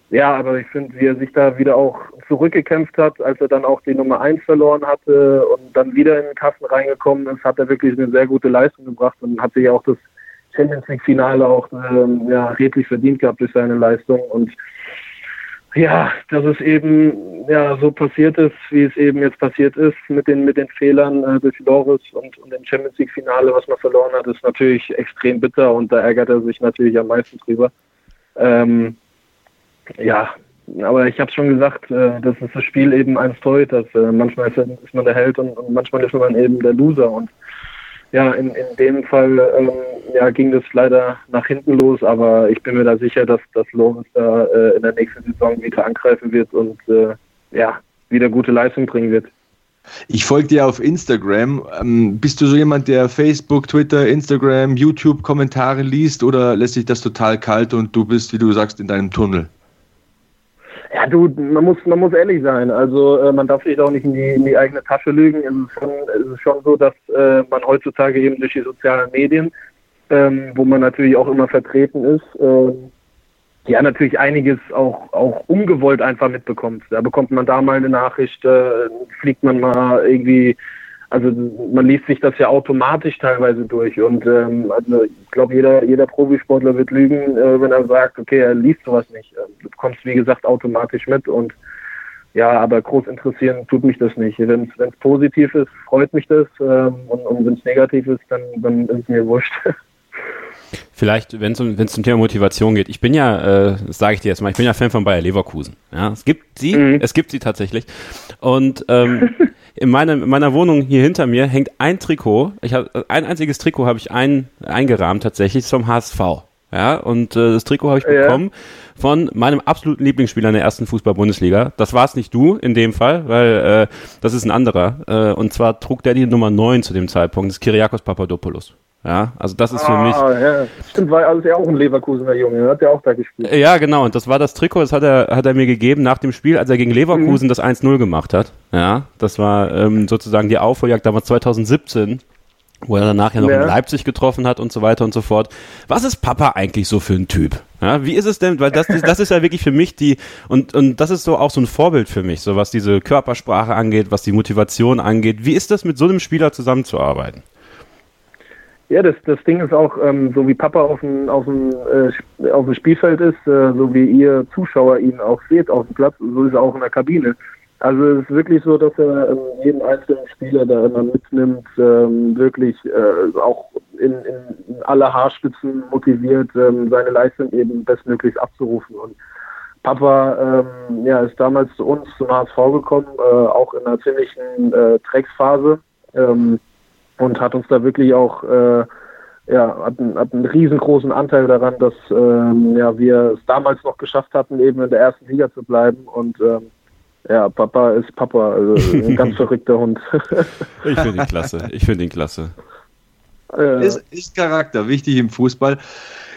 ja, aber ich finde, wie er sich da wieder auch zurückgekämpft hat, als er dann auch die Nummer 1 verloren hatte und dann wieder in den Kasten reingekommen ist, hat er wirklich eine sehr gute Leistung gebracht und hat sich auch das Champions League Finale auch ähm, ja, redlich verdient gehabt durch seine Leistung und ja, dass es eben ja so passiert ist, wie es eben jetzt passiert ist mit den mit den Fehlern äh, durch Loris und, und dem Champions League Finale, was man verloren hat, ist natürlich extrem bitter und da ärgert er sich natürlich am meisten drüber. Ähm, ja, aber ich habe schon gesagt, äh, das ist das Spiel eben eins Torhüters. Äh, manchmal ist, ist, man der Held und, und, manchmal ist man eben der Loser und ja, in, in dem Fall ähm, ja, ging das leider nach hinten los, aber ich bin mir da sicher, dass, dass Lorenz da äh, in der nächsten Saison wieder angreifen wird und äh, ja, wieder gute Leistung bringen wird. Ich folge dir auf Instagram. Ähm, bist du so jemand, der Facebook, Twitter, Instagram, YouTube Kommentare liest oder lässt sich das total kalt und du bist, wie du sagst, in deinem Tunnel? Ja, du, man muss, man muss ehrlich sein. Also äh, man darf sich auch nicht in die, in die eigene Tasche lügen. Es ist schon, es ist schon so, dass äh, man heutzutage eben durch die sozialen Medien, ähm, wo man natürlich auch immer vertreten ist, äh, ja natürlich einiges auch, auch ungewollt einfach mitbekommt. Da bekommt man da mal eine Nachricht, äh, fliegt man mal irgendwie also man liest sich das ja automatisch teilweise durch und ähm, also ich glaube jeder jeder Profisportler wird lügen, äh, wenn er sagt, okay, er liest sowas nicht. Ähm, du kommst wie gesagt automatisch mit und ja, aber groß interessieren tut mich das nicht. Wenn es positiv ist, freut mich das ähm, und, und wenn es negativ ist, dann, dann ist mir wurscht. Vielleicht, wenn es um, zum Thema Motivation geht. Ich bin ja, äh, das sage ich dir jetzt mal, ich bin ja Fan von Bayer Leverkusen. Ja, es gibt sie, mhm. es gibt sie tatsächlich. Und ähm, in, meiner, in meiner Wohnung hier hinter mir hängt ein Trikot. Ich habe ein einziges Trikot habe ich ein, eingerahmt tatsächlich vom HSV. Ja, und äh, das Trikot habe ich ja. bekommen von meinem absoluten Lieblingsspieler in der ersten Fußball-Bundesliga. Das war es nicht du in dem Fall, weil äh, das ist ein anderer. Äh, und zwar trug der die Nummer 9 zu dem Zeitpunkt, das ist Kyriakos Papadopoulos. Ja, also das ist für ah, mich. Ja. Stimmt, war also ja auch ein Leverkusener Junge, hat ja auch da gespielt. Ja, genau, und das war das Trikot, das hat er, hat er mir gegeben nach dem Spiel, als er gegen Leverkusen mhm. das 1-0 gemacht hat. Ja, das war ähm, sozusagen die Aufholjagd damals 2017, wo er danach ja noch ja. in Leipzig getroffen hat und so weiter und so fort. Was ist Papa eigentlich so für ein Typ? Ja, wie ist es denn, weil das, das ist ja wirklich für mich die, und, und das ist so auch so ein Vorbild für mich, so was diese Körpersprache angeht, was die Motivation angeht. Wie ist das mit so einem Spieler zusammenzuarbeiten? Ja, das, das Ding ist auch, ähm, so wie Papa auf dem, auf dem, äh, auf dem Spielfeld ist, äh, so wie ihr Zuschauer ihn auch seht auf dem Platz, so ist er auch in der Kabine. Also es ist wirklich so, dass er ähm, jeden einzelnen Spieler da immer mitnimmt, ähm, wirklich äh, auch in, in, in alle Haarspitzen motiviert, ähm, seine Leistung eben bestmöglichst abzurufen. Und Papa ähm, ja, ist damals zu uns zum HSV gekommen, äh, auch in einer ziemlichen äh, Drecksphase. Ähm, und hat uns da wirklich auch äh, ja, hat, einen, hat einen riesengroßen Anteil daran, dass ähm, ja, wir es damals noch geschafft hatten, eben in der ersten Liga zu bleiben. Und ähm, ja, Papa ist Papa, also ein ganz verrückter Hund. ich finde ihn klasse. Ich finde ihn klasse. Ja. Ist, ist Charakter, wichtig im Fußball.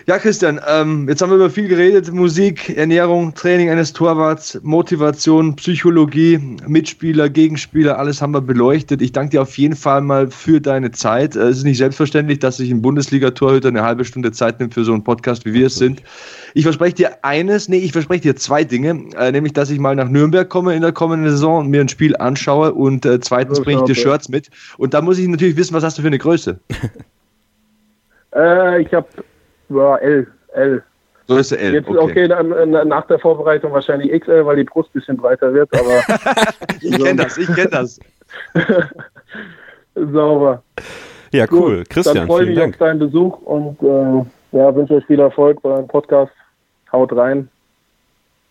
Ja, Christian, ähm, jetzt haben wir über viel geredet. Musik, Ernährung, Training eines Torwarts, Motivation, Psychologie, Mitspieler, Gegenspieler, alles haben wir beleuchtet. Ich danke dir auf jeden Fall mal für deine Zeit. Es ist nicht selbstverständlich, dass sich ein Bundesliga-Torhüter eine halbe Stunde Zeit nimmt für so einen Podcast, wie wir es sind. Ich verspreche dir eines, nee, ich verspreche dir zwei Dinge, äh, nämlich, dass ich mal nach Nürnberg komme in der kommenden Saison und mir ein Spiel anschaue und äh, zweitens bringe ich dir Shirts mit. Und da muss ich natürlich wissen, was hast du für eine Größe? äh, ich habe ja, L. L. So ist L. Jetzt, okay, okay dann, nach der Vorbereitung wahrscheinlich XL, weil die Brust ein bisschen breiter wird, aber. ich kenne das, ich kenne das. Sauber. Ja, cool. Gut, Christian, dann freue ich mich auf deinen Besuch und äh, ja, wünsche euch viel Erfolg bei eurem Podcast. Haut rein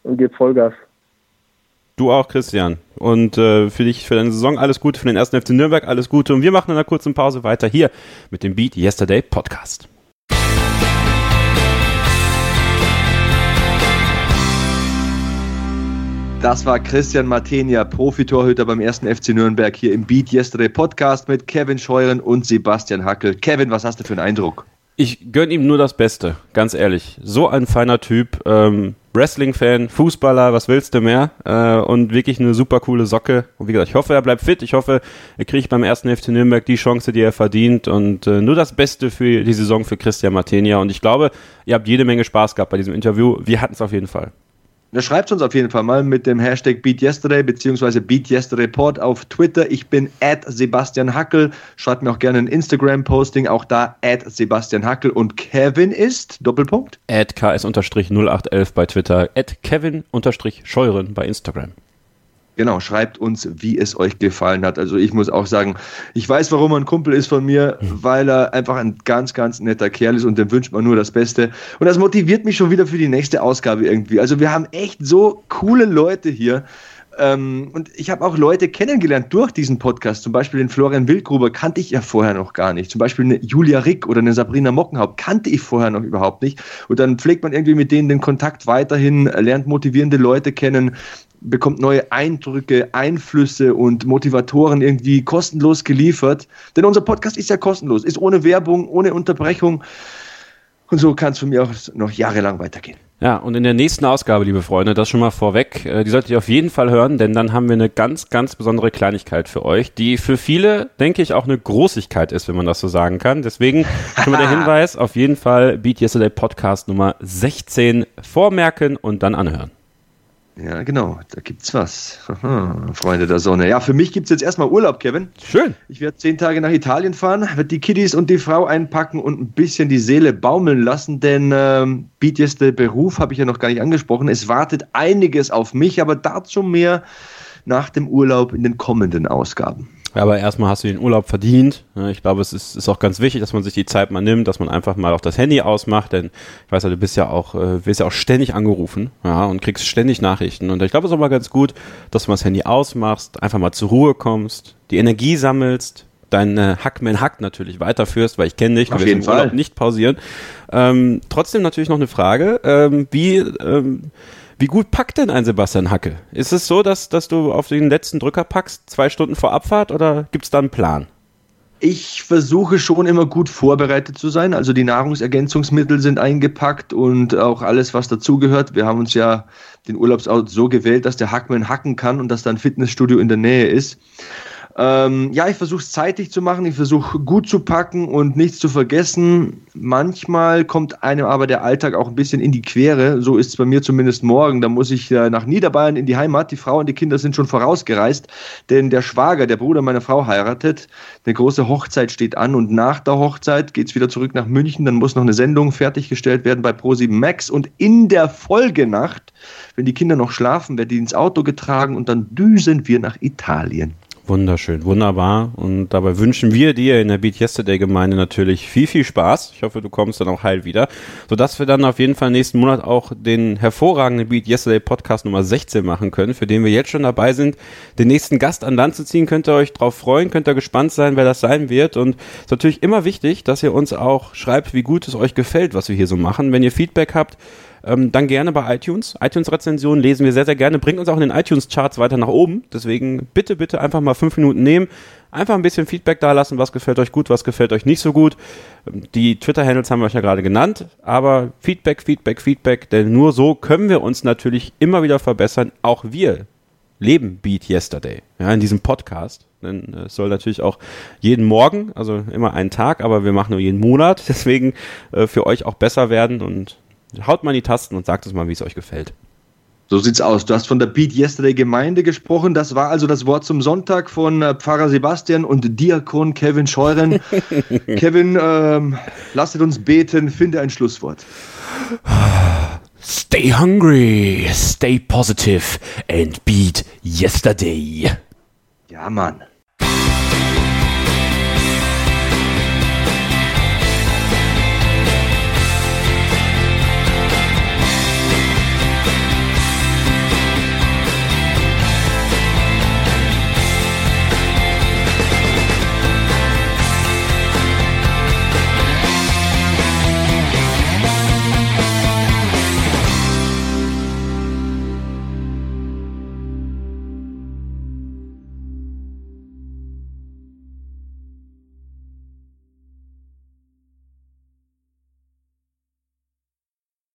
und gebt Vollgas. Du auch, Christian. Und äh, für dich, für deine Saison alles Gute, für den ersten FC Nürnberg alles Gute. Und wir machen in einer kurzen Pause weiter hier mit dem Beat Yesterday Podcast. Das war Christian Martenia, Profitorhüter beim ersten FC Nürnberg hier im Beat Yesterday Podcast mit Kevin Scheuren und Sebastian Hackel. Kevin, was hast du für einen Eindruck? Ich gönne ihm nur das Beste, ganz ehrlich. So ein feiner Typ, ähm, Wrestling-Fan, Fußballer, was willst du mehr? Äh, und wirklich eine super coole Socke. Und wie gesagt, ich hoffe, er bleibt fit. Ich hoffe, er kriegt beim ersten FC Nürnberg die Chance, die er verdient. Und äh, nur das Beste für die Saison für Christian Martenia. Und ich glaube, ihr habt jede Menge Spaß gehabt bei diesem Interview. Wir hatten es auf jeden Fall. Ja, schreibt uns auf jeden Fall mal mit dem Hashtag BeatYesterday bzw. BeatYesterdayPod auf Twitter. Ich bin at Sebastian Hackel. Schreibt mir auch gerne ein Instagram-Posting, auch da at Sebastian Hackel. Und Kevin ist, Doppelpunkt? At ks-0811 bei Twitter, at Kevin-Scheuren bei Instagram. Genau, schreibt uns, wie es euch gefallen hat. Also ich muss auch sagen, ich weiß, warum er ein Kumpel ist von mir, mhm. weil er einfach ein ganz, ganz netter Kerl ist und dem wünscht man nur das Beste. Und das motiviert mich schon wieder für die nächste Ausgabe irgendwie. Also wir haben echt so coole Leute hier. Ähm, und ich habe auch Leute kennengelernt durch diesen Podcast. Zum Beispiel den Florian Wildgruber kannte ich ja vorher noch gar nicht. Zum Beispiel eine Julia Rick oder eine Sabrina Mockenhaupt kannte ich vorher noch überhaupt nicht. Und dann pflegt man irgendwie mit denen den Kontakt weiterhin, lernt motivierende Leute kennen bekommt neue Eindrücke, Einflüsse und Motivatoren irgendwie kostenlos geliefert. Denn unser Podcast ist ja kostenlos, ist ohne Werbung, ohne Unterbrechung. Und so kann es von mir auch noch jahrelang weitergehen. Ja, und in der nächsten Ausgabe, liebe Freunde, das schon mal vorweg, äh, die solltet ihr auf jeden Fall hören, denn dann haben wir eine ganz, ganz besondere Kleinigkeit für euch, die für viele, denke ich, auch eine Großigkeit ist, wenn man das so sagen kann. Deswegen schon mal der Hinweis, auf jeden Fall Beat Yesterday Podcast Nummer 16 vormerken und dann anhören. Ja, genau, da gibt's was. Aha, Freunde der Sonne. Ja, für mich gibt's jetzt erstmal Urlaub, Kevin. Schön. Ich werde zehn Tage nach Italien fahren, werde die Kiddies und die Frau einpacken und ein bisschen die Seele baumeln lassen, denn ähm, bieteste Beruf habe ich ja noch gar nicht angesprochen. Es wartet einiges auf mich, aber dazu mehr nach dem Urlaub in den kommenden Ausgaben. Aber erstmal hast du den Urlaub verdient. Ich glaube, es ist, ist, auch ganz wichtig, dass man sich die Zeit mal nimmt, dass man einfach mal auch das Handy ausmacht, denn ich weiß ja, du bist ja auch, äh, wirst ja auch ständig angerufen, ja, und kriegst ständig Nachrichten. Und ich glaube, es ist auch mal ganz gut, dass du mal das Handy ausmachst, einfach mal zur Ruhe kommst, die Energie sammelst, dein äh, Hackman Hack natürlich weiterführst, weil ich kenne dich, du wirst den Urlaub nicht pausieren. Ähm, trotzdem natürlich noch eine Frage, ähm, wie, ähm, wie gut packt denn ein Sebastian Hacke? Ist es so, dass, dass du auf den letzten Drücker packst, zwei Stunden vor Abfahrt oder gibt es da einen Plan? Ich versuche schon immer gut vorbereitet zu sein. Also die Nahrungsergänzungsmittel sind eingepackt und auch alles, was dazugehört. Wir haben uns ja den Urlaubsort so gewählt, dass der Hackman hacken kann und dass da ein Fitnessstudio in der Nähe ist. Ähm, ja, ich versuche es zeitig zu machen, ich versuche gut zu packen und nichts zu vergessen. Manchmal kommt einem aber der Alltag auch ein bisschen in die Quere. So ist es bei mir zumindest morgen. Da muss ich äh, nach Niederbayern in die Heimat. Die Frau und die Kinder sind schon vorausgereist, denn der Schwager, der Bruder meiner Frau heiratet. Eine große Hochzeit steht an und nach der Hochzeit geht es wieder zurück nach München. Dann muss noch eine Sendung fertiggestellt werden bei Pro7 Max und in der Folgenacht, wenn die Kinder noch schlafen, werden die ins Auto getragen und dann düsen wir nach Italien. Wunderschön, wunderbar. Und dabei wünschen wir dir in der Beat Yesterday Gemeinde natürlich viel, viel Spaß. Ich hoffe, du kommst dann auch heil wieder, sodass wir dann auf jeden Fall nächsten Monat auch den hervorragenden Beat Yesterday Podcast Nummer 16 machen können, für den wir jetzt schon dabei sind, den nächsten Gast an Land zu ziehen. Könnt ihr euch drauf freuen, könnt ihr gespannt sein, wer das sein wird. Und es ist natürlich immer wichtig, dass ihr uns auch schreibt, wie gut es euch gefällt, was wir hier so machen. Wenn ihr Feedback habt, ähm, dann gerne bei iTunes. iTunes-Rezensionen lesen wir sehr, sehr gerne. Bringt uns auch in den iTunes-Charts weiter nach oben. Deswegen bitte, bitte einfach mal fünf Minuten nehmen. Einfach ein bisschen Feedback da lassen, was gefällt euch gut, was gefällt euch nicht so gut. Ähm, die Twitter-Handles haben wir euch ja gerade genannt, aber Feedback, Feedback, Feedback, denn nur so können wir uns natürlich immer wieder verbessern. Auch wir leben Beat Yesterday, ja, in diesem Podcast. Denn es soll natürlich auch jeden Morgen, also immer einen Tag, aber wir machen nur jeden Monat, deswegen äh, für euch auch besser werden und Haut mal in die Tasten und sagt uns mal, wie es euch gefällt. So sieht's aus. Du hast von der Beat Yesterday Gemeinde gesprochen. Das war also das Wort zum Sonntag von äh, Pfarrer Sebastian und Diakon Kevin Scheuren. Kevin, ähm, lasset uns beten. Finde ein Schlusswort. Stay hungry, stay positive and beat yesterday. Ja, Mann.